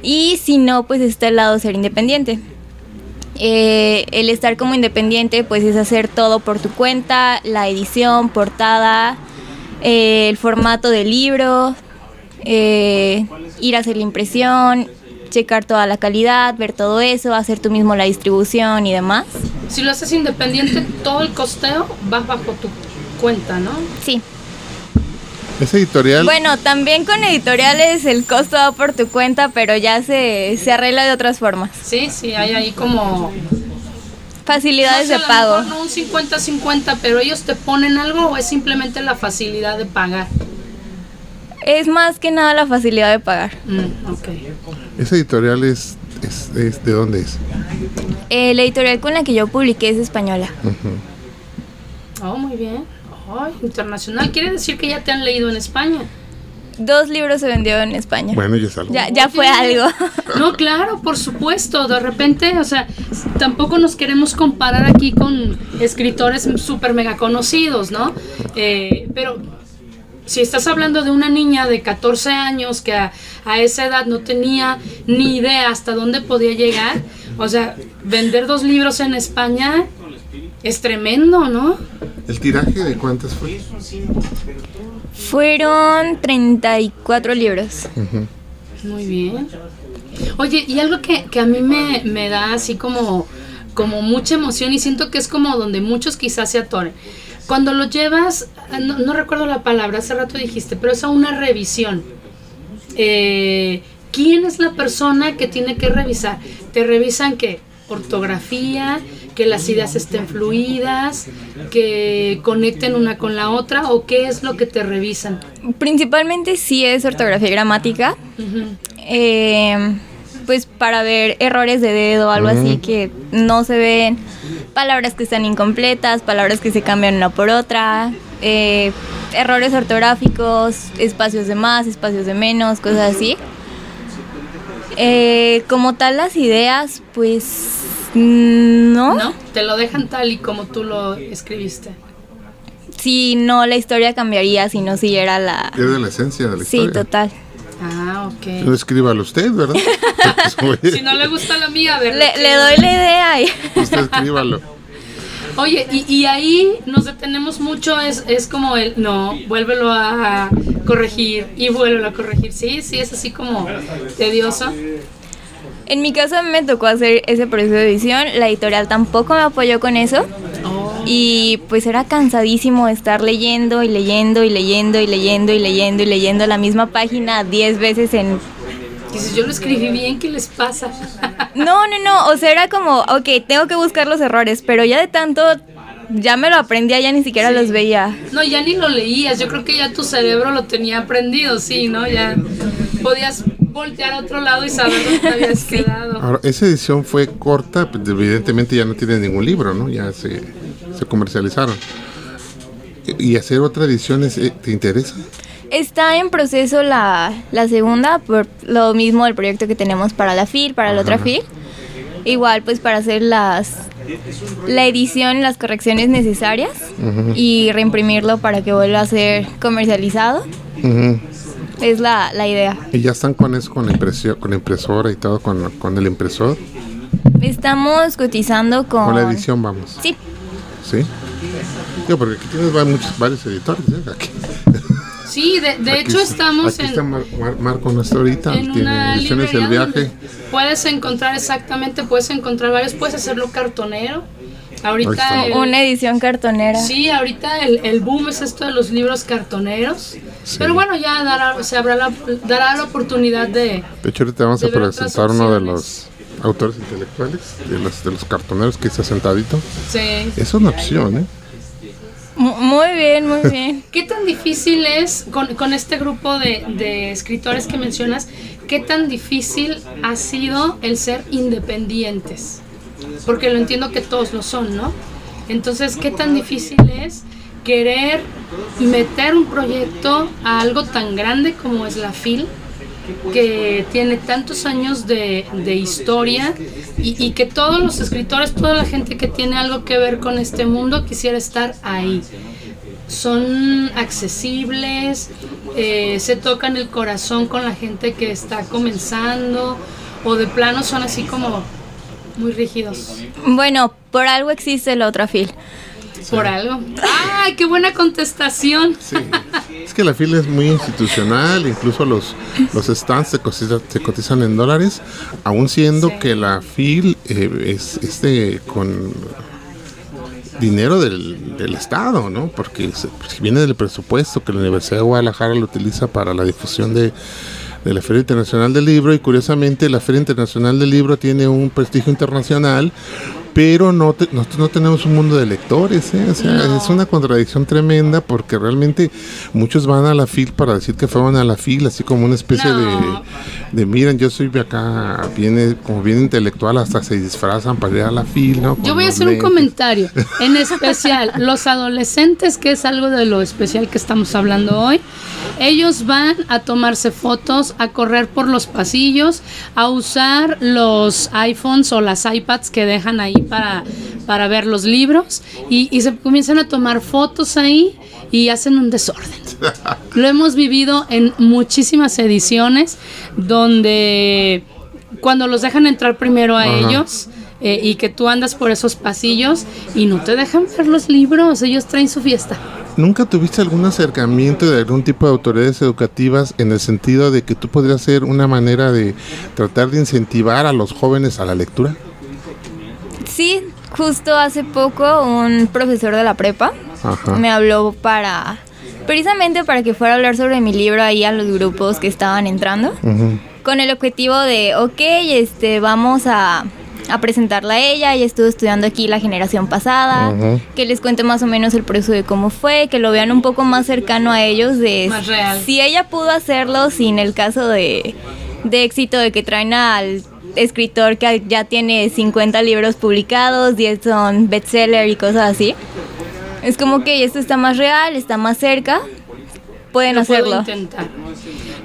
Speaker 6: Y si no, pues está el lado ser independiente. Eh, el estar como independiente, pues es hacer todo por tu cuenta, la edición, portada, eh, el formato del libro, eh, ir a hacer la impresión, checar toda la calidad, ver todo eso, hacer tú mismo la distribución y demás.
Speaker 3: Si lo haces independiente, todo el costeo va bajo tu cuenta, ¿no?
Speaker 6: Sí.
Speaker 4: Esa editorial,
Speaker 6: Bueno, también con editoriales el costo va por tu cuenta, pero ya se, se arregla de otras formas.
Speaker 3: Sí, sí, hay ahí como...
Speaker 6: Facilidades
Speaker 3: no sé,
Speaker 6: de
Speaker 3: a lo
Speaker 6: pago.
Speaker 3: mejor no un 50-50, pero ellos te ponen algo o es simplemente la facilidad de pagar.
Speaker 6: Es más que nada la facilidad de pagar.
Speaker 3: Mm, ok.
Speaker 4: esa editorial es, es, es- ¿de dónde es?
Speaker 6: Eh, la editorial con la que yo publiqué es española.
Speaker 3: Oh, muy bien. Ay, internacional. Quiere decir que ya te han leído en España.
Speaker 6: Dos libros se vendieron en España.
Speaker 4: Bueno, ya es algo.
Speaker 6: Ya, ya fue algo.
Speaker 3: No, claro, por supuesto. De repente, o sea, tampoco nos queremos comparar aquí con escritores súper mega conocidos, ¿no? Eh, pero si estás hablando de una niña de 14 años que a, a esa edad no tenía ni idea hasta dónde podía llegar, o sea, vender dos libros en España es tremendo, ¿no?
Speaker 4: ¿El tiraje de cuántas fue?
Speaker 6: Fueron 34 libros.
Speaker 3: Muy bien. Oye, y algo que, que a mí me, me da así como, como mucha emoción y siento que es como donde muchos quizás se atoren. Cuando lo llevas, no, no recuerdo la palabra, hace rato dijiste, pero es a una revisión. Eh, ¿Quién es la persona que tiene que revisar? ¿Te revisan que ortografía, que las ideas estén fluidas, que conecten una con la otra o qué es lo que te revisan?
Speaker 6: Principalmente sí es ortografía y gramática. Eh, pues para ver errores de dedo, algo así que no se ven, palabras que están incompletas, palabras que se cambian una por otra, eh, errores ortográficos, espacios de más, espacios de menos, cosas así. Eh, como tal las ideas, pues no.
Speaker 3: ¿No? Te lo dejan tal y como tú lo escribiste.
Speaker 6: Si no, la historia cambiaría si no siguiera la...
Speaker 4: Pierde la esencia de la
Speaker 6: Sí,
Speaker 4: historia.
Speaker 6: total.
Speaker 3: Ah, ok.
Speaker 4: No escríbalo usted, ¿verdad?
Speaker 3: Si no le gusta la mía, a ver.
Speaker 6: Le, le doy la idea y...
Speaker 4: usted escríbalo.
Speaker 3: Oye, y, y ahí nos detenemos mucho, es, es como el, no, vuélvelo a corregir y vuélvelo a corregir. Sí, sí, es así como tedioso.
Speaker 6: En mi caso me tocó hacer ese proceso de edición, la editorial tampoco me apoyó con eso y pues era cansadísimo estar leyendo y leyendo y leyendo y leyendo y leyendo y leyendo la misma página 10 veces en...
Speaker 3: Dices, yo lo escribí bien, ¿qué les pasa?
Speaker 6: No, no, no, o sea, era como, ok, tengo que buscar los errores, pero ya de tanto, ya me lo aprendía, ya ni siquiera los veía.
Speaker 3: No, ya ni lo leías, yo creo que ya tu cerebro lo tenía aprendido, sí, ¿no? Ya podías voltear a otro lado y saber dónde te habías quedado.
Speaker 4: Ahora, esa edición fue corta, pues, evidentemente ya no tiene ningún libro, ¿no? Ya se, se comercializaron. ¿Y hacer otra edición es, eh, te interesa?
Speaker 6: Está en proceso la, la segunda, por lo mismo el proyecto que tenemos para la FIL, para la otra. FIL. Igual pues para hacer las la edición, las correcciones necesarias y reimprimirlo para que vuelva a ser comercializado. Es la, la idea.
Speaker 4: Y ya están con eso, con la, impresio- con la impresora y todo, con, con el impresor.
Speaker 6: Estamos cotizando con...
Speaker 4: Con la edición vamos.
Speaker 6: Sí,
Speaker 4: ¿Sí? Digo, porque aquí tienes va- muchos, varios editores. ¿eh? Aquí,
Speaker 3: Sí, de, de
Speaker 4: aquí
Speaker 3: hecho
Speaker 4: está-
Speaker 3: estamos
Speaker 4: Aquí
Speaker 3: en...
Speaker 4: está Mar- Mar- Marco nuestro ahorita.
Speaker 3: en
Speaker 4: tiene ediciones El Viaje.
Speaker 3: puedes encontrar exactamente, puedes encontrar varios, puedes hacerlo cartonero. Ahorita el-
Speaker 6: una edición cartonera.
Speaker 3: sí, ahorita el, el boom es esto de los libros cartoneros.
Speaker 4: Sí.
Speaker 3: Pero bueno, ya dará, se habrá la, dará la oportunidad de...
Speaker 4: De hecho, ahorita vamos a presentar uno de los autores intelectuales, de los, de los cartoneros que está sentadito.
Speaker 3: Sí.
Speaker 4: Es una opción, ¿eh?
Speaker 6: Mu- Muy bien, muy bien.
Speaker 3: ¿Qué tan difícil es con, este grupo de, de escritores que mencionas? ¿Qué tan difícil ha sido el ser independientes? Porque lo entiendo que todos lo son, ¿no? Entonces, ¿qué tan difícil es querer meter un proyecto a algo tan grande como es la FIL? Que tiene tantos años de, de historia y, que todos los escritores, toda la gente que tiene algo que ver con este mundo quisiera estar ahí. Son accesibles, eh, se tocan el corazón con la gente que está comenzando o de plano son así como muy rígidos
Speaker 6: Bueno, por algo existe la otra fil.
Speaker 3: Por algo. ¡Ay, qué buena contestación!
Speaker 4: Sí. Es que la fila es muy institucional, incluso los, los stands se cotizan, se cotizan en dólares, aún siendo
Speaker 3: Sí.
Speaker 4: que la FIL eh, es este con dinero del, del Estado, ¿no? Porque se- pues, viene del presupuesto que la Universidad de Guadalajara lo utiliza para la difusión de, de la Feria Internacional del Libro y curiosamente la Feria Internacional del Libro tiene un prestigio internacional, pero no te- nosotros no tenemos un mundo de lectores, ¿eh? O sea,
Speaker 3: No.
Speaker 4: es una contradicción tremenda porque realmente muchos van a la FIL para decir que fueron a la FIL, así como una especie
Speaker 3: No.
Speaker 4: de, de, miren, yo soy de acá, viene como bien intelectual, hasta se disfrazan para ir a la FIL, ¿no?
Speaker 3: Yo voy a hacer un comentario, en especial los adolescentes, que es algo de lo especial que estamos hablando hoy. Ellos van a tomarse fotos, a correr por los pasillos, a usar los iPhones o las iPads que dejan ahí para, para ver los libros y, y se comienzan a tomar fotos ahí y hacen un desorden. Lo hemos vivido en muchísimas ediciones donde cuando los dejan entrar primero a
Speaker 4: Ajá.
Speaker 3: ellos eh, y que tú andas por esos pasillos y no te dejan ver los libros, ellos traen su fiesta.
Speaker 4: ¿Nunca tuviste algún acercamiento de algún tipo de autoridades educativas en el sentido de que tú podrías ser una manera de tratar de incentivar a los jóvenes a la lectura?
Speaker 6: Sí, justo hace poco un profesor de la prepa
Speaker 4: Ajá.
Speaker 6: me habló para precisamente para que fuera a hablar sobre mi libro ahí a los grupos que estaban entrando con el objetivo de, ok, este, vamos a, a presentarla a ella, ella estuvo estudiando aquí la generación pasada, que les cuente más o menos el proceso de cómo fue, que lo vean un poco más cercano a ellos, de
Speaker 3: Más real.
Speaker 6: si ella pudo hacerlo sin el caso de, de éxito de que traen al escritor que ya tiene 50 libros publicados, 10 son bestseller y cosas así. Es como que esto está más real, está más cerca, pueden hacerlo.
Speaker 3: intentar.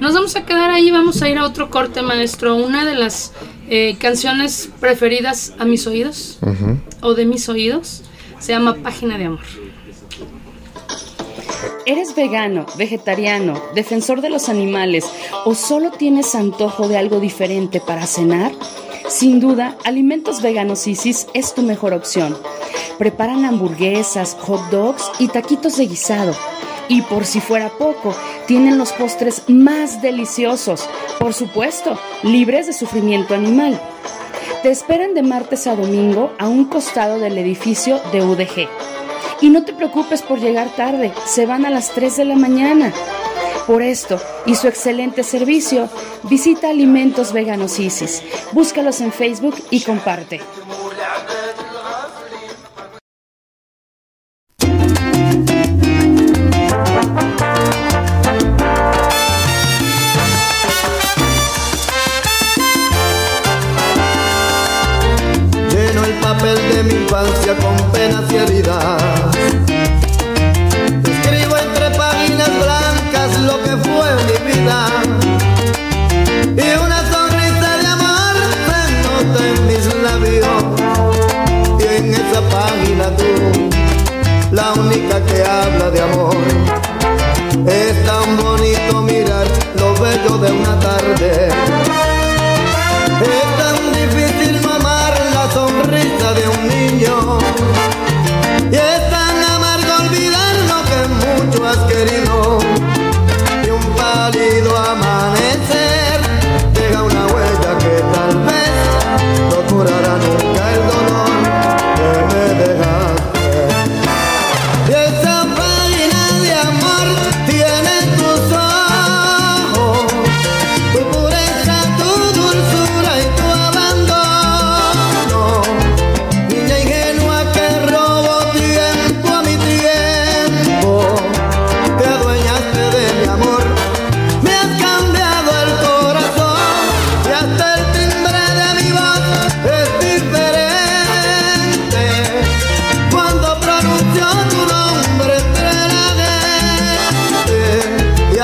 Speaker 3: Nos vamos a quedar ahí, vamos a ir a otro corte, maestro. Una de las eh, canciones preferidas a mis oídos, o de mis oídos, se llama Página de Amor.
Speaker 1: ¿Eres vegano, vegetariano, defensor de los animales o solo tienes antojo de algo diferente para cenar? Sin duda, Alimentos Veganos Isis es tu mejor opción. Preparan hamburguesas, hot dogs y taquitos de guisado. Y por si fuera poco, tienen los postres más deliciosos, por supuesto, libres de sufrimiento animal. Te esperan de martes a domingo a un costado del edificio de UDG. Y no te preocupes por llegar tarde, se van a las 3 de la mañana. Por esto y su excelente servicio, visita Alimentos Veganos Isis. Búscalos en Facebook y comparte.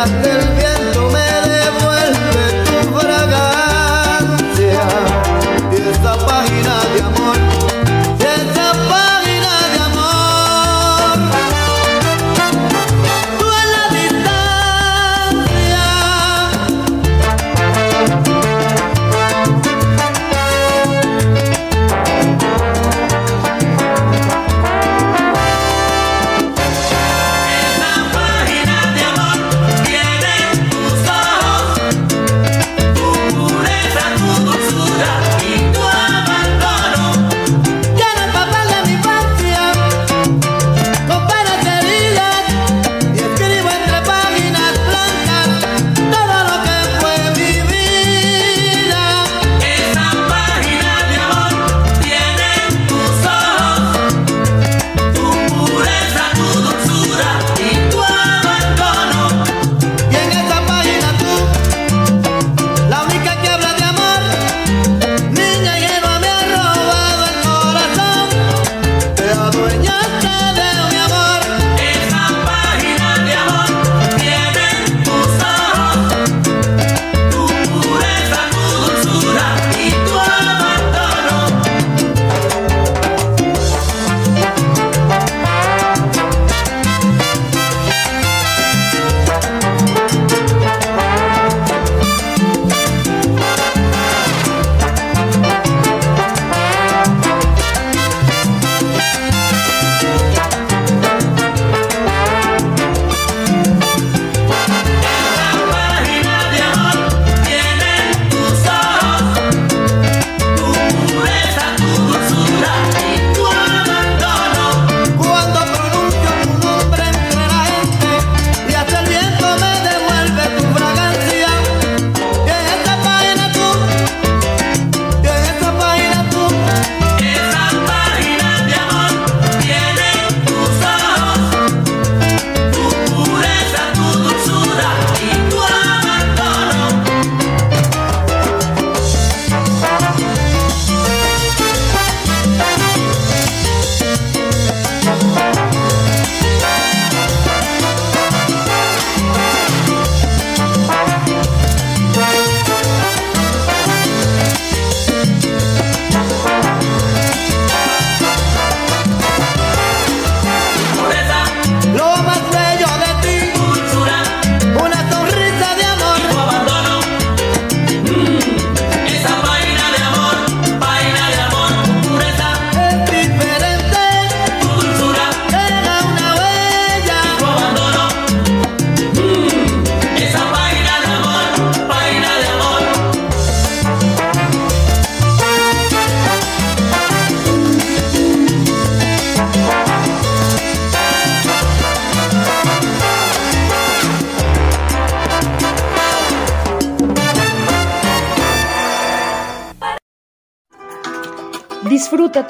Speaker 1: las del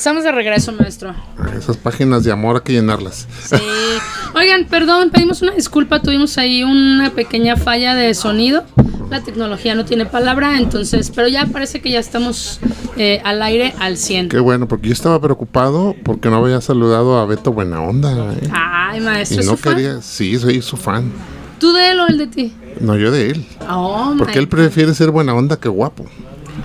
Speaker 3: Estamos de regreso, maestro.
Speaker 4: Esas páginas de amor hay que llenarlas.
Speaker 3: Sí. Oigan, perdón, pedimos una disculpa, tuvimos ahí una pequeña falla de sonido. La tecnología no tiene palabra, entonces, pero ya parece que ya estamos eh, al aire al 100.
Speaker 4: Qué bueno, porque yo estaba preocupado porque no había saludado a Beto Buena Onda. ¿eh?
Speaker 3: Ay, maestro,
Speaker 4: y
Speaker 3: ¿es
Speaker 4: no
Speaker 3: fan?
Speaker 4: quería, sí, soy su fan.
Speaker 3: ¿Tú de él o él de ti?
Speaker 4: No, yo de él.
Speaker 3: Oh,
Speaker 4: Porque él prefiere ser buena onda que guapo.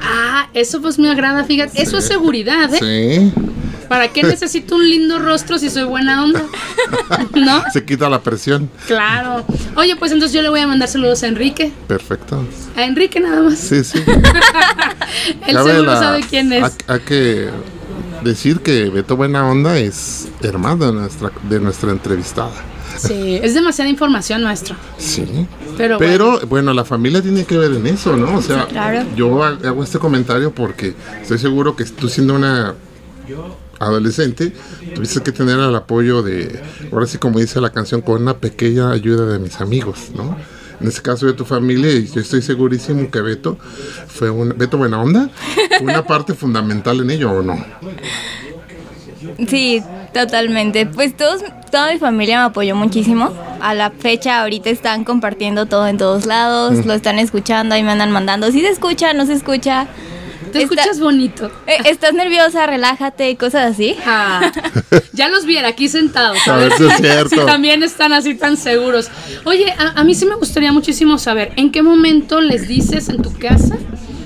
Speaker 3: Ah, eso pues me agrada, fíjate. Eso es seguridad, ¿eh?
Speaker 4: Sí.
Speaker 3: ¿Para qué necesito un lindo rostro si soy buena onda? ¿No?
Speaker 4: Se quita la presión.
Speaker 3: Claro. Oye, pues entonces yo le voy a mandar saludos a Enrique.
Speaker 4: Perfecto.
Speaker 3: A Enrique nada más.
Speaker 4: Sí, sí.
Speaker 3: Él seguro
Speaker 4: la-
Speaker 3: sabe quién es.
Speaker 4: Hay, hay que decir que Beto Buena Onda es hermano de nuestra, de nuestra entrevistada.
Speaker 3: Sí, es demasiada información, maestro.
Speaker 4: Sí.
Speaker 3: Pero,
Speaker 4: Pero bueno, la familia tiene que ver en eso, ¿no? O sea,
Speaker 6: Claro.
Speaker 4: yo ha- hago este comentario porque estoy seguro que tú siendo una adolescente, tuviste que tener el apoyo de, ahora sí como dice la canción, con una pequeña ayuda de mis amigos, ¿no? En este caso de tu familia, y yo estoy segurísimo que Beto fue un Beto Buena Onda, fue una parte fundamental en ello, ¿o no?
Speaker 6: Sí, totalmente. Pues todos, toda mi familia me apoyó muchísimo. A la fecha ahorita están compartiendo todo en todos lados, lo están escuchando y me andan mandando. Si se escucha, no se escucha.
Speaker 3: Te
Speaker 6: Está-
Speaker 3: escuchas bonito.
Speaker 6: Eh, Estás nerviosa, relájate y cosas así.
Speaker 3: Ah, ya los viera aquí sentados.
Speaker 4: A ver si es cierto.
Speaker 3: Si también están así tan seguros. Oye, a, a mí sí me gustaría muchísimo saber, ¿en qué momento les dices en tu casa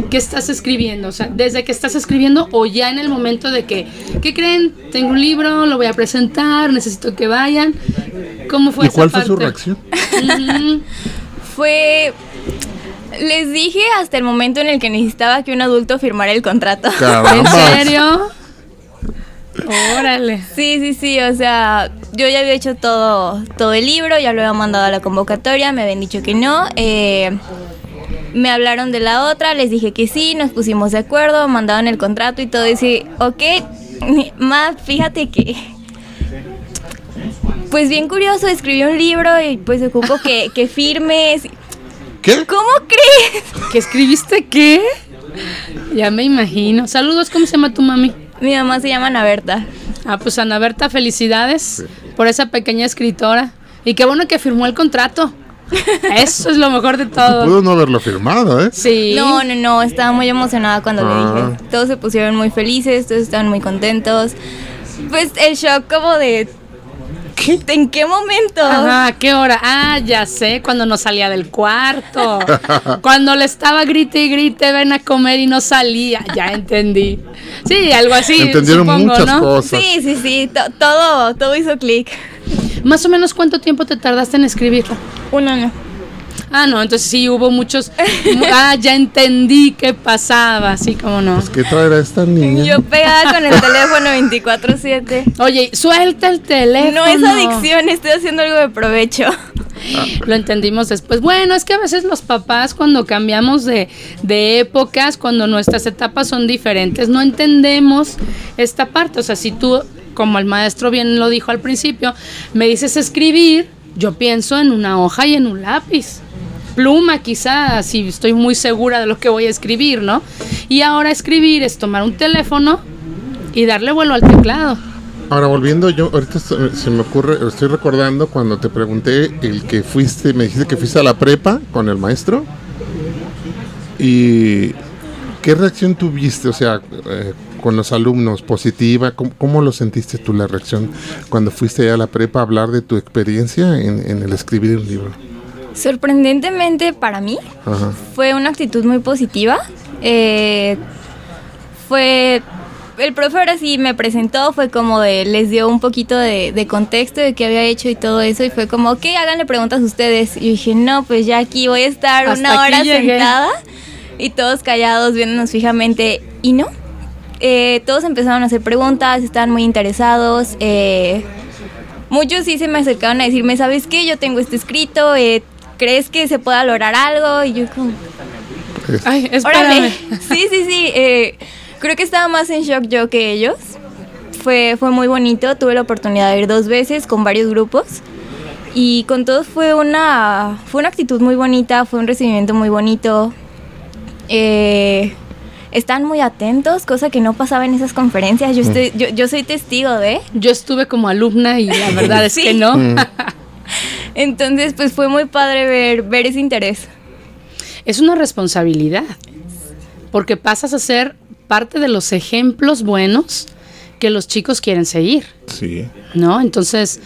Speaker 3: que estás escribiendo? O sea, desde que estás escribiendo o ya en el momento de que, ¿qué creen? Tengo un libro, lo voy a presentar, necesito que vayan. ¿Cómo fue
Speaker 4: ¿Y
Speaker 3: esa
Speaker 4: cuál fue su reacción?
Speaker 6: Fue... Les dije hasta el momento en el que necesitaba que un adulto firmara el contrato.
Speaker 3: ¿En
Speaker 4: Caramba.
Speaker 3: serio? Órale.
Speaker 6: Sí, sí, sí, o sea, yo ya había hecho todo, todo el libro, ya lo había mandado a la convocatoria, me habían dicho que no. eh, me hablaron de la otra, les dije que sí, nos pusimos de acuerdo, mandaron el contrato y todo. Y dije, ok, ma, fíjate que. Pues bien curioso, escribí un libro y pues ocupo que, que firmes.
Speaker 4: ¿Qué?
Speaker 6: ¿Cómo crees?
Speaker 3: ¿Que escribiste qué? Ya me imagino. Saludos, ¿cómo se llama tu mami?
Speaker 6: Mi mamá se llama Ana Berta.
Speaker 3: Ah, pues Ana Berta, felicidades por esa pequeña escritora. Y qué bueno que firmó el contrato. Eso es lo mejor de todo.
Speaker 4: Pudo no haberlo firmado, ¿eh?
Speaker 3: Sí.
Speaker 6: No, no, no, estaba muy emocionada cuando
Speaker 4: Ah.
Speaker 6: le dije. Todos se pusieron muy felices, todos estaban muy contentos. Pues el shock como de... ¿En qué momento?
Speaker 3: Ajá, ¿a qué hora? Ah, ya sé, cuando no salía del cuarto. cuando le estaba grite y grite, ven a comer y no salía. Ya entendí. Sí, algo así.
Speaker 4: Entendieron
Speaker 3: supongo,
Speaker 4: muchas
Speaker 3: ¿no?
Speaker 4: cosas.
Speaker 6: Sí, sí, sí, to- todo, todo hizo clic.
Speaker 3: Más o menos, ¿cuánto tiempo te tardaste en escribirlo?
Speaker 6: Un año.
Speaker 3: Ah, no, entonces sí hubo muchos. Ah, ya entendí qué pasaba, así como no.
Speaker 4: Pues, ¿Qué traerá esta niña?
Speaker 6: Yo pegada con el teléfono 24/7.
Speaker 3: Oye, suelta el teléfono.
Speaker 6: No es adicción, estoy haciendo algo de provecho.
Speaker 3: Lo entendimos después. Bueno, es que a veces los papás cuando cambiamos de, de épocas, cuando nuestras etapas son diferentes, no entendemos esta parte. O sea, si tú, como el maestro bien lo dijo al principio, me dices escribir, yo pienso en una hoja y en un lápiz. Pluma quizás, si estoy muy segura de lo que voy a escribir, ¿no? Y ahora escribir es tomar un teléfono y darle vuelo al teclado.
Speaker 4: Ahora volviendo, yo ahorita se me ocurre, estoy recordando cuando te pregunté el que fuiste, me dijiste que fuiste a la prepa con el maestro. ¿Y qué reacción tuviste? O sea, eh, con los alumnos, positiva, ¿cómo, cómo lo sentiste tú la reacción cuando fuiste a la prepa a hablar de tu experiencia en, en el escribir un libro?
Speaker 6: Sorprendentemente para mí,
Speaker 4: Ajá.
Speaker 6: fue una actitud muy positiva. Eh, fue. El profe ahora sí me presentó, fue como de. Les dio un poquito de, de contexto de qué había hecho y todo eso. Y fue como, ok, háganle preguntas ustedes. Y yo dije, no, pues ya aquí voy a estar
Speaker 3: Hasta
Speaker 6: una hora
Speaker 3: llegué.
Speaker 6: sentada. y todos callados viéndonos fijamente. Y no, eh, todos empezaron a hacer preguntas, estaban muy interesados. eh, muchos sí se me acercaron a decirme, ¿sabes qué? Yo tengo esto escrito, eh, ¿crees que se pueda lograr algo? Y yo como,
Speaker 3: Ay,
Speaker 6: órale.
Speaker 3: espérame.
Speaker 6: Sí, sí, sí. creo que estaba más en shock yo que ellos. Fue, fue muy bonito, tuve la oportunidad de ir dos veces con varios grupos. Y con todos fue una, fue una actitud muy bonita, fue un recibimiento muy bonito. Eh, están muy atentos, cosa que no pasaba en esas conferencias. Yo, estoy, yo, yo soy testigo de.
Speaker 3: Yo estuve como alumna y la verdad es
Speaker 6: Sí.
Speaker 3: que no.
Speaker 6: Entonces, pues fue muy padre ver, ver ese interés.
Speaker 3: es una responsabilidad. Porque pasas a ser parte de los ejemplos buenos que los chicos quieren seguir,
Speaker 4: Sí.
Speaker 3: ¿no? Entonces,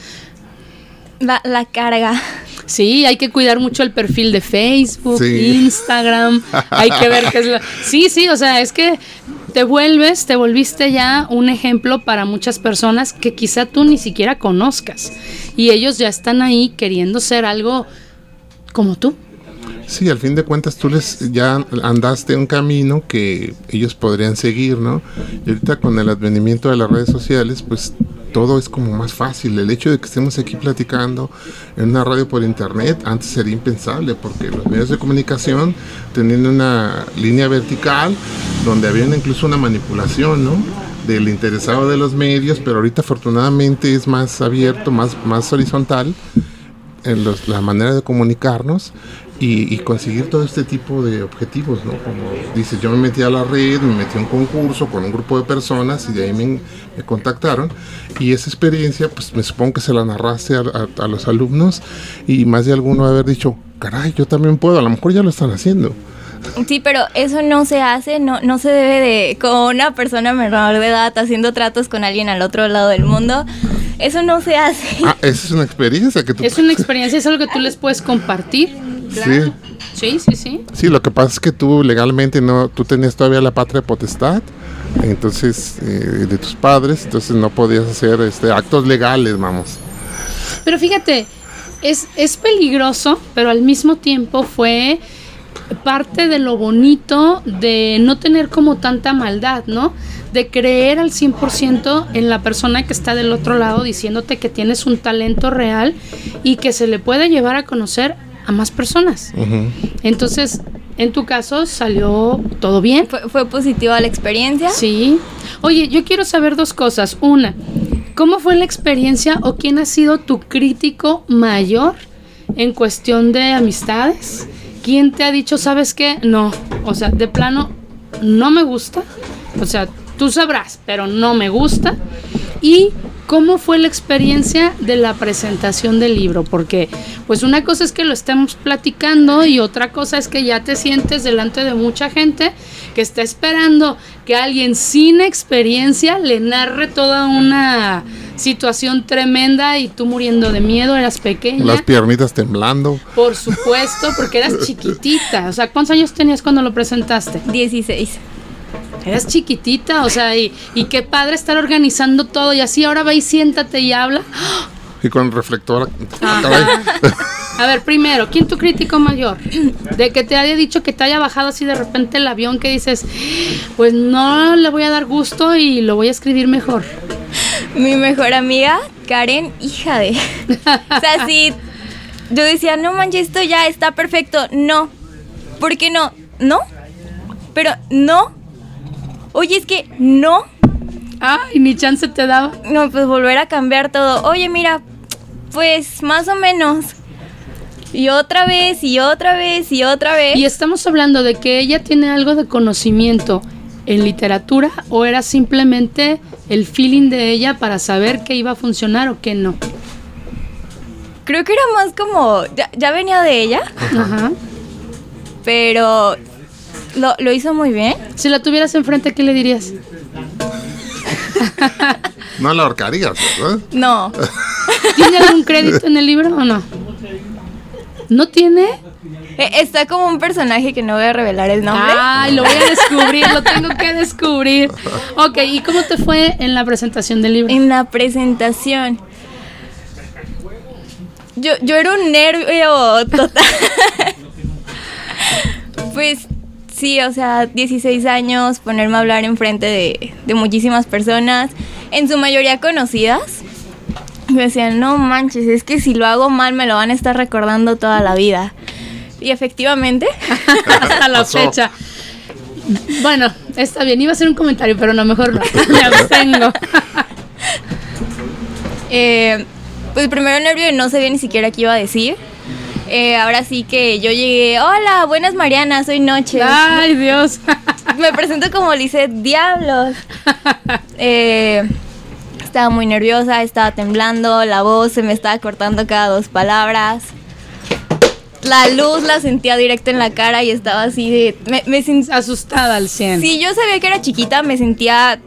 Speaker 6: La, la carga.
Speaker 3: Sí, hay que cuidar mucho el perfil de Facebook,
Speaker 4: Sí.
Speaker 3: Instagram, hay que ver qué es lo... Sí, sí, o sea, es que te vuelves, te volviste ya un ejemplo para muchas personas que quizá tú ni siquiera conozcas. Y ellos ya están ahí queriendo ser algo como tú.
Speaker 4: Sí, al fin de cuentas tú les ya andaste un camino que ellos podrían seguir, ¿no? Y ahorita con el advenimiento de las redes sociales, pues todo es como más fácil. El hecho de que estemos aquí platicando en una radio por internet antes sería impensable porque los medios de comunicación tenían una línea vertical donde había incluso una manipulación, ¿no? Del interesado de los medios, pero ahorita afortunadamente es más abierto, más, más horizontal en los- la manera de comunicarnos y, y conseguir todo este tipo de objetivos, ¿no? Como dices, yo me metí a la red, me metí a un concurso con un grupo de personas y de ahí me, me contactaron y esa experiencia, pues me supongo que se la narraste a, a- a los alumnos y más de alguno haber dicho, caray, yo también puedo, a lo mejor ya lo están haciendo.
Speaker 6: Sí, pero eso no se hace, no, no se debe de, con una persona menor de edad haciendo tratos con alguien al otro lado del mundo, eso no se hace.
Speaker 4: Ah, esa es una experiencia que tú...
Speaker 3: Es una experiencia, es algo que tú les puedes compartir.
Speaker 4: Sí.
Speaker 3: Sí, sí, sí.
Speaker 4: Sí, lo que pasa es que tú legalmente no, tú tenías todavía la patria potestad, entonces, eh, de tus padres, entonces no podías hacer este, actos legales, vamos.
Speaker 3: Pero fíjate, es, es peligroso, pero al mismo tiempo fue parte de lo bonito de no tener como tanta maldad, ¿no? De creer al 100% en la persona que está del otro lado diciéndote que tienes un talento real y que se le puede llevar a conocer a más personas. Entonces, en tu caso salió todo bien.
Speaker 6: Fue, fue positiva la experiencia.
Speaker 3: Sí. Oye, yo quiero saber dos cosas. Una, ¿cómo fue la experiencia o quién ha sido tu crítico mayor en cuestión de amistades? ¿Quién te ha dicho, sabes qué? No. O sea, de plano, no me gusta. O sea, tú sabrás, pero no me gusta. Y cómo fue la experiencia de la presentación del libro, porque pues una cosa es que lo estemos platicando y otra cosa es que ya te sientes delante de mucha gente que está esperando que alguien sin experiencia le narre toda una situación tremenda y tú muriendo de miedo, eras pequeña.
Speaker 4: Las piernitas temblando.
Speaker 3: Por supuesto, porque eras chiquitita. O sea, ¿cuántos años tenías cuando lo presentaste?
Speaker 6: 16.
Speaker 3: Eras chiquitita, o sea, y, y qué padre estar organizando todo y así ahora va y siéntate y habla.
Speaker 4: Y con reflector.
Speaker 3: Ajá.
Speaker 4: caray.
Speaker 3: A ver, primero, ¿quién tu crítico mayor? De que te haya dicho que te haya bajado así de repente el avión que dices, pues no le voy a dar gusto y lo voy a escribir mejor.
Speaker 6: Mi mejor amiga, Karen, hija de. O sea, sí. Yo decía, no manches, esto ya está perfecto. No. ¿Por qué no? No. Pero no. Oye, es que no.
Speaker 3: Ay, ni chance te daba.
Speaker 6: No, pues volver a cambiar todo. Oye, mira, pues más o menos. Y otra vez, y otra vez, y otra vez.
Speaker 3: Y estamos hablando de que ella tiene algo de conocimiento en literatura o era simplemente el feeling de ella para saber que iba a funcionar o que no.
Speaker 6: Creo que era más como. Ya, ya venía de ella,
Speaker 3: Ajá.
Speaker 6: pero lo, lo hizo muy bien.
Speaker 3: Si la tuvieras enfrente, ¿qué le dirías?
Speaker 4: No la ahorcarías, ¿verdad?
Speaker 6: No.
Speaker 3: ¿Tiene algún crédito en el libro o no? ¿No tiene?
Speaker 6: Eh, Está como un personaje que no voy a revelar el nombre.
Speaker 3: Ay, lo voy a descubrir, lo tengo que descubrir. Ok, ¿y cómo te fue en la presentación del libro?
Speaker 6: En la presentación. Yo, yo era un nervio total. pues Sí, o sea, 16 años, ponerme a hablar enfrente de, de muchísimas personas, en su mayoría conocidas. Me decían, no manches, es que si lo hago mal me lo van a estar recordando toda la vida. Y efectivamente,
Speaker 3: Hasta la
Speaker 4: Pasó.
Speaker 3: fecha. Bueno, está bien, iba a hacer un comentario, pero no, mejor no. Me abstengo.
Speaker 6: eh, pues primero nervio y no sabía ni siquiera qué iba a decir. Eh, ahora sí que yo llegué, hola, buenas Mariana, soy Noche.
Speaker 3: Ay, Dios.
Speaker 6: Me presento como Lisette Diablos. Eh, estaba muy nerviosa, estaba temblando, la voz se me estaba cortando cada dos palabras. La luz la sentía directo en la cara y estaba así de... Me, me
Speaker 3: Asustada al 100.
Speaker 6: si yo sabía que era chiquita, me sentía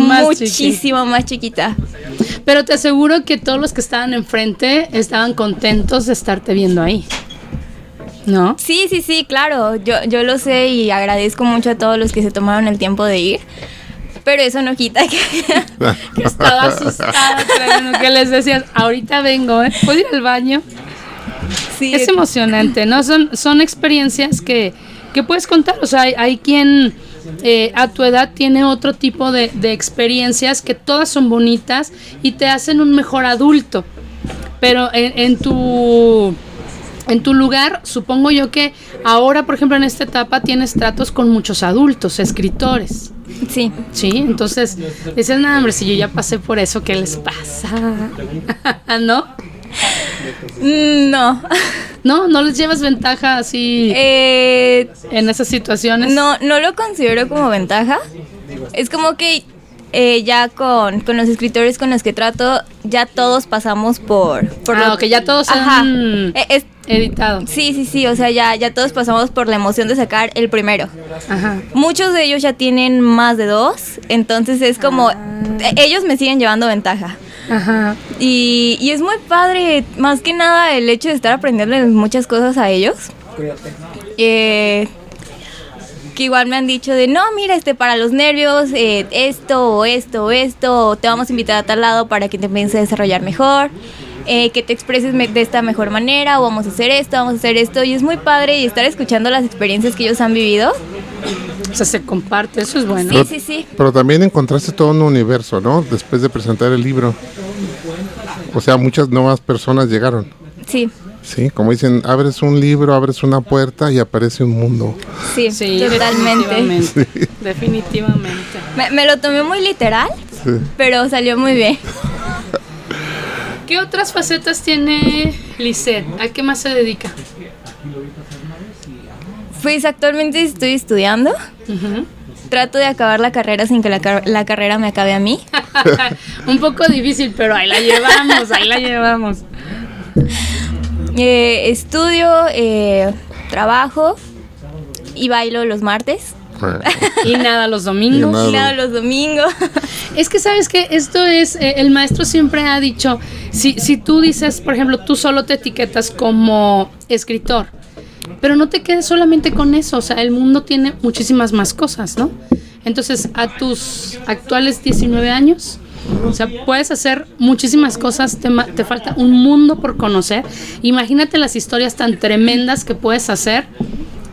Speaker 3: Más
Speaker 6: muchísimo más chiquita.
Speaker 3: Pero te aseguro que todos los que estaban enfrente estaban contentos de estarte viendo ahí. ¿No?
Speaker 6: Sí, sí, sí, claro, yo, yo lo sé y agradezco mucho a todos los que se tomaron el tiempo de ir. Pero eso no quita que...
Speaker 3: Que estaba asustada, que les decías, ahorita vengo, ¿eh? ¿Puedo ir al baño?
Speaker 6: sí,
Speaker 3: Es emocionante, ¿no? Son, son experiencias que, que puedes contar. O sea, hay, hay quien eh, a tu edad tiene otro tipo de, de experiencias que todas son bonitas y te hacen un mejor adulto. Pero en, en tu en tu lugar, supongo yo que ahora, por ejemplo, en esta etapa tienes tratos con muchos adultos, escritores.
Speaker 6: sí.
Speaker 3: Sí, entonces dices, no, hombre, si yo ya pasé por eso, ¿qué les pasa? ¿No?
Speaker 6: Mm, No.
Speaker 3: No, no les llevas ventaja así
Speaker 6: Eh,
Speaker 3: en esas situaciones.
Speaker 6: No, no lo considero como ventaja. Es como que eh, ya con, con los escritores con los que trato, ya todos pasamos por... por
Speaker 3: Ah,
Speaker 6: lo-
Speaker 3: ok, ya todos
Speaker 6: Ajá.
Speaker 3: han
Speaker 6: Eh, es-
Speaker 3: editado.
Speaker 6: sí, sí, sí, o sea, ya, ya todos pasamos por la emoción de sacar el primero.
Speaker 3: Ajá.
Speaker 6: Muchos de ellos ya tienen más de dos, entonces es como...
Speaker 3: Ah.
Speaker 6: eh, Ellos me siguen llevando ventaja.
Speaker 3: Ajá.
Speaker 6: Y, y es muy padre, más que nada el hecho de estar aprendiendo muchas cosas a ellos. Eh, que igual me han dicho de, no, mira, este, para los nervios, eh, esto, o esto, o esto, te vamos a invitar a tal lado para que te empieces a desarrollar mejor, eh, que te expreses de esta mejor manera, o vamos a hacer esto, vamos a hacer esto, y es muy padre y estar escuchando las experiencias que ellos han vivido.
Speaker 3: O sea, se comparte, eso es bueno.
Speaker 6: Sí, sí, sí.
Speaker 4: Pero también encontraste todo un universo, ¿no? Después de presentar el libro. O sea, muchas nuevas personas llegaron.
Speaker 6: Sí,
Speaker 4: Sí, como dicen, abres un libro, abres una puerta y aparece un mundo.
Speaker 6: sí,
Speaker 3: Sí,
Speaker 6: totalmente.
Speaker 3: Definitivamente. definitivamente.
Speaker 6: Me, me lo tomé muy literal,
Speaker 4: Sí.
Speaker 6: pero salió muy bien.
Speaker 3: ¿Qué otras facetas tiene Lisette? ¿A qué más se dedica?
Speaker 6: Pues actualmente estoy estudiando. Trato de acabar la carrera sin que la, car- la carrera me acabe a mí.
Speaker 3: Un poco difícil, pero ahí la llevamos, ahí la llevamos.
Speaker 6: Eh, estudio, eh, trabajo y bailo los martes.
Speaker 3: Y nada los domingos.
Speaker 4: Y nada.
Speaker 6: Y nada los domingos.
Speaker 3: Es que sabes que esto es, eh, el maestro siempre ha dicho, si, si tú dices, por ejemplo, tú solo te etiquetas como escritor, pero no te quedes solamente con eso, o sea, el mundo tiene muchísimas más cosas, ¿no? Entonces, a tus actuales 19 años, o sea, puedes hacer muchísimas cosas, te, ma- te falta un mundo por conocer. Imagínate las historias tan tremendas que puedes hacer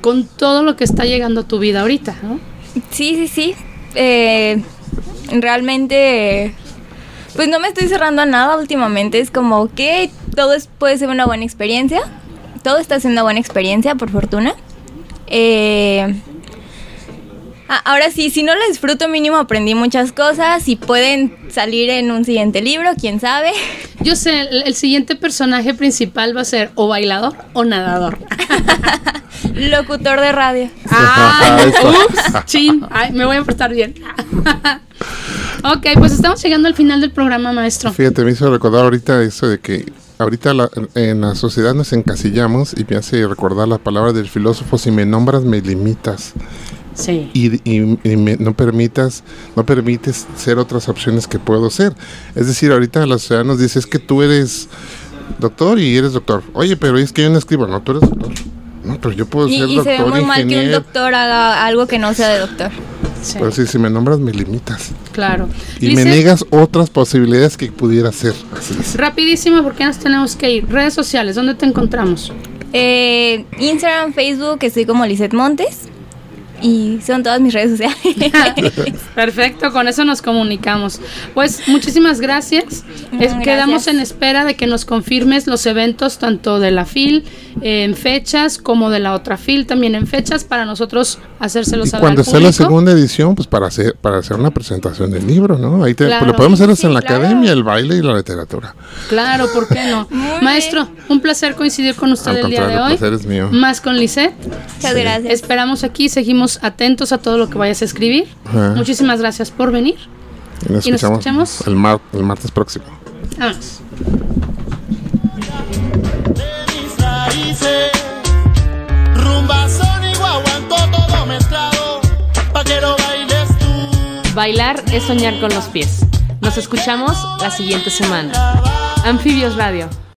Speaker 3: con todo lo que está llegando a tu vida ahorita, ¿no?
Speaker 6: Sí, sí, sí. Eh, realmente, pues no me estoy cerrando a nada últimamente. Es como que todo es- puede ser una buena experiencia. Todo está siendo una buena experiencia, por fortuna. Eh, a- ahora sí, si no lo disfruto mínimo aprendí muchas cosas y pueden salir en un siguiente libro, quién sabe.
Speaker 3: Yo sé, el, el siguiente personaje principal va a ser o bailador o nadador.
Speaker 6: Locutor de radio.
Speaker 4: Eso.
Speaker 3: ¡Ups! ¡Chin! Ay, me voy a portar bien. ok, pues estamos llegando al final del programa, maestro.
Speaker 4: Fíjate, me hizo recordar ahorita eso de que ahorita la- en la sociedad nos encasillamos y me hace recordar la palabra del filósofo, si me nombras me limitas
Speaker 3: Sí.
Speaker 4: y, y- y me- no permitas, no permites ser otras opciones que puedo ser. Es decir, ahorita la sociedad nos dice, es que tú eres doctor y eres doctor. Oye, pero es que yo no escribo, no, tú eres doctor. No, pero yo puedo
Speaker 6: Y,
Speaker 4: ser
Speaker 6: y se ve
Speaker 4: doctor,
Speaker 6: muy mal que un doctor haga algo que no sea de doctor.
Speaker 3: sí,
Speaker 4: Pero sí, si me nombras me limitas.
Speaker 3: claro.
Speaker 4: Y
Speaker 3: Lice,
Speaker 4: me niegas otras posibilidades que pudiera ser. Así es.
Speaker 3: Rapidísimo, porque nos tenemos que ir. Redes sociales, ¿dónde te encontramos?
Speaker 6: Eh, Instagram, Facebook, estoy como Lisette Montes. Y son todas mis redes sociales.
Speaker 3: Perfecto, con eso nos comunicamos. Pues muchísimas gracias. Es-
Speaker 6: Mm,
Speaker 3: Quedamos en espera de que nos confirmes los eventos tanto de la FIL eh, en fechas como de la otra FIL también en fechas para nosotros hacérselos
Speaker 4: Y
Speaker 3: saber
Speaker 4: cuando
Speaker 3: al
Speaker 4: esté la segunda edición, pues para hacer para hacer una presentación del libro, ¿no? Ahí te,
Speaker 3: Claro.
Speaker 4: pues, lo podemos hacer
Speaker 3: Sí,
Speaker 4: en la
Speaker 3: claro.
Speaker 4: academia, el baile y la literatura.
Speaker 3: Claro, ¿por qué no? Maestro, un placer coincidir con usted
Speaker 4: Al
Speaker 3: el día de hoy.
Speaker 4: el placer es mío.
Speaker 3: Más con Lisette.
Speaker 6: Muchas gracias.
Speaker 3: Esperamos aquí, seguimos atentos a todo lo que vayas a escribir.
Speaker 4: Ajá.
Speaker 3: Muchísimas gracias por venir.
Speaker 4: Y nos
Speaker 3: ¿Y nos
Speaker 4: escuchamos? El, mar- el martes próximo.
Speaker 2: Tú.
Speaker 9: Bailar es soñar con los pies. Nos escuchamos la siguiente semana. Anfibios Radio.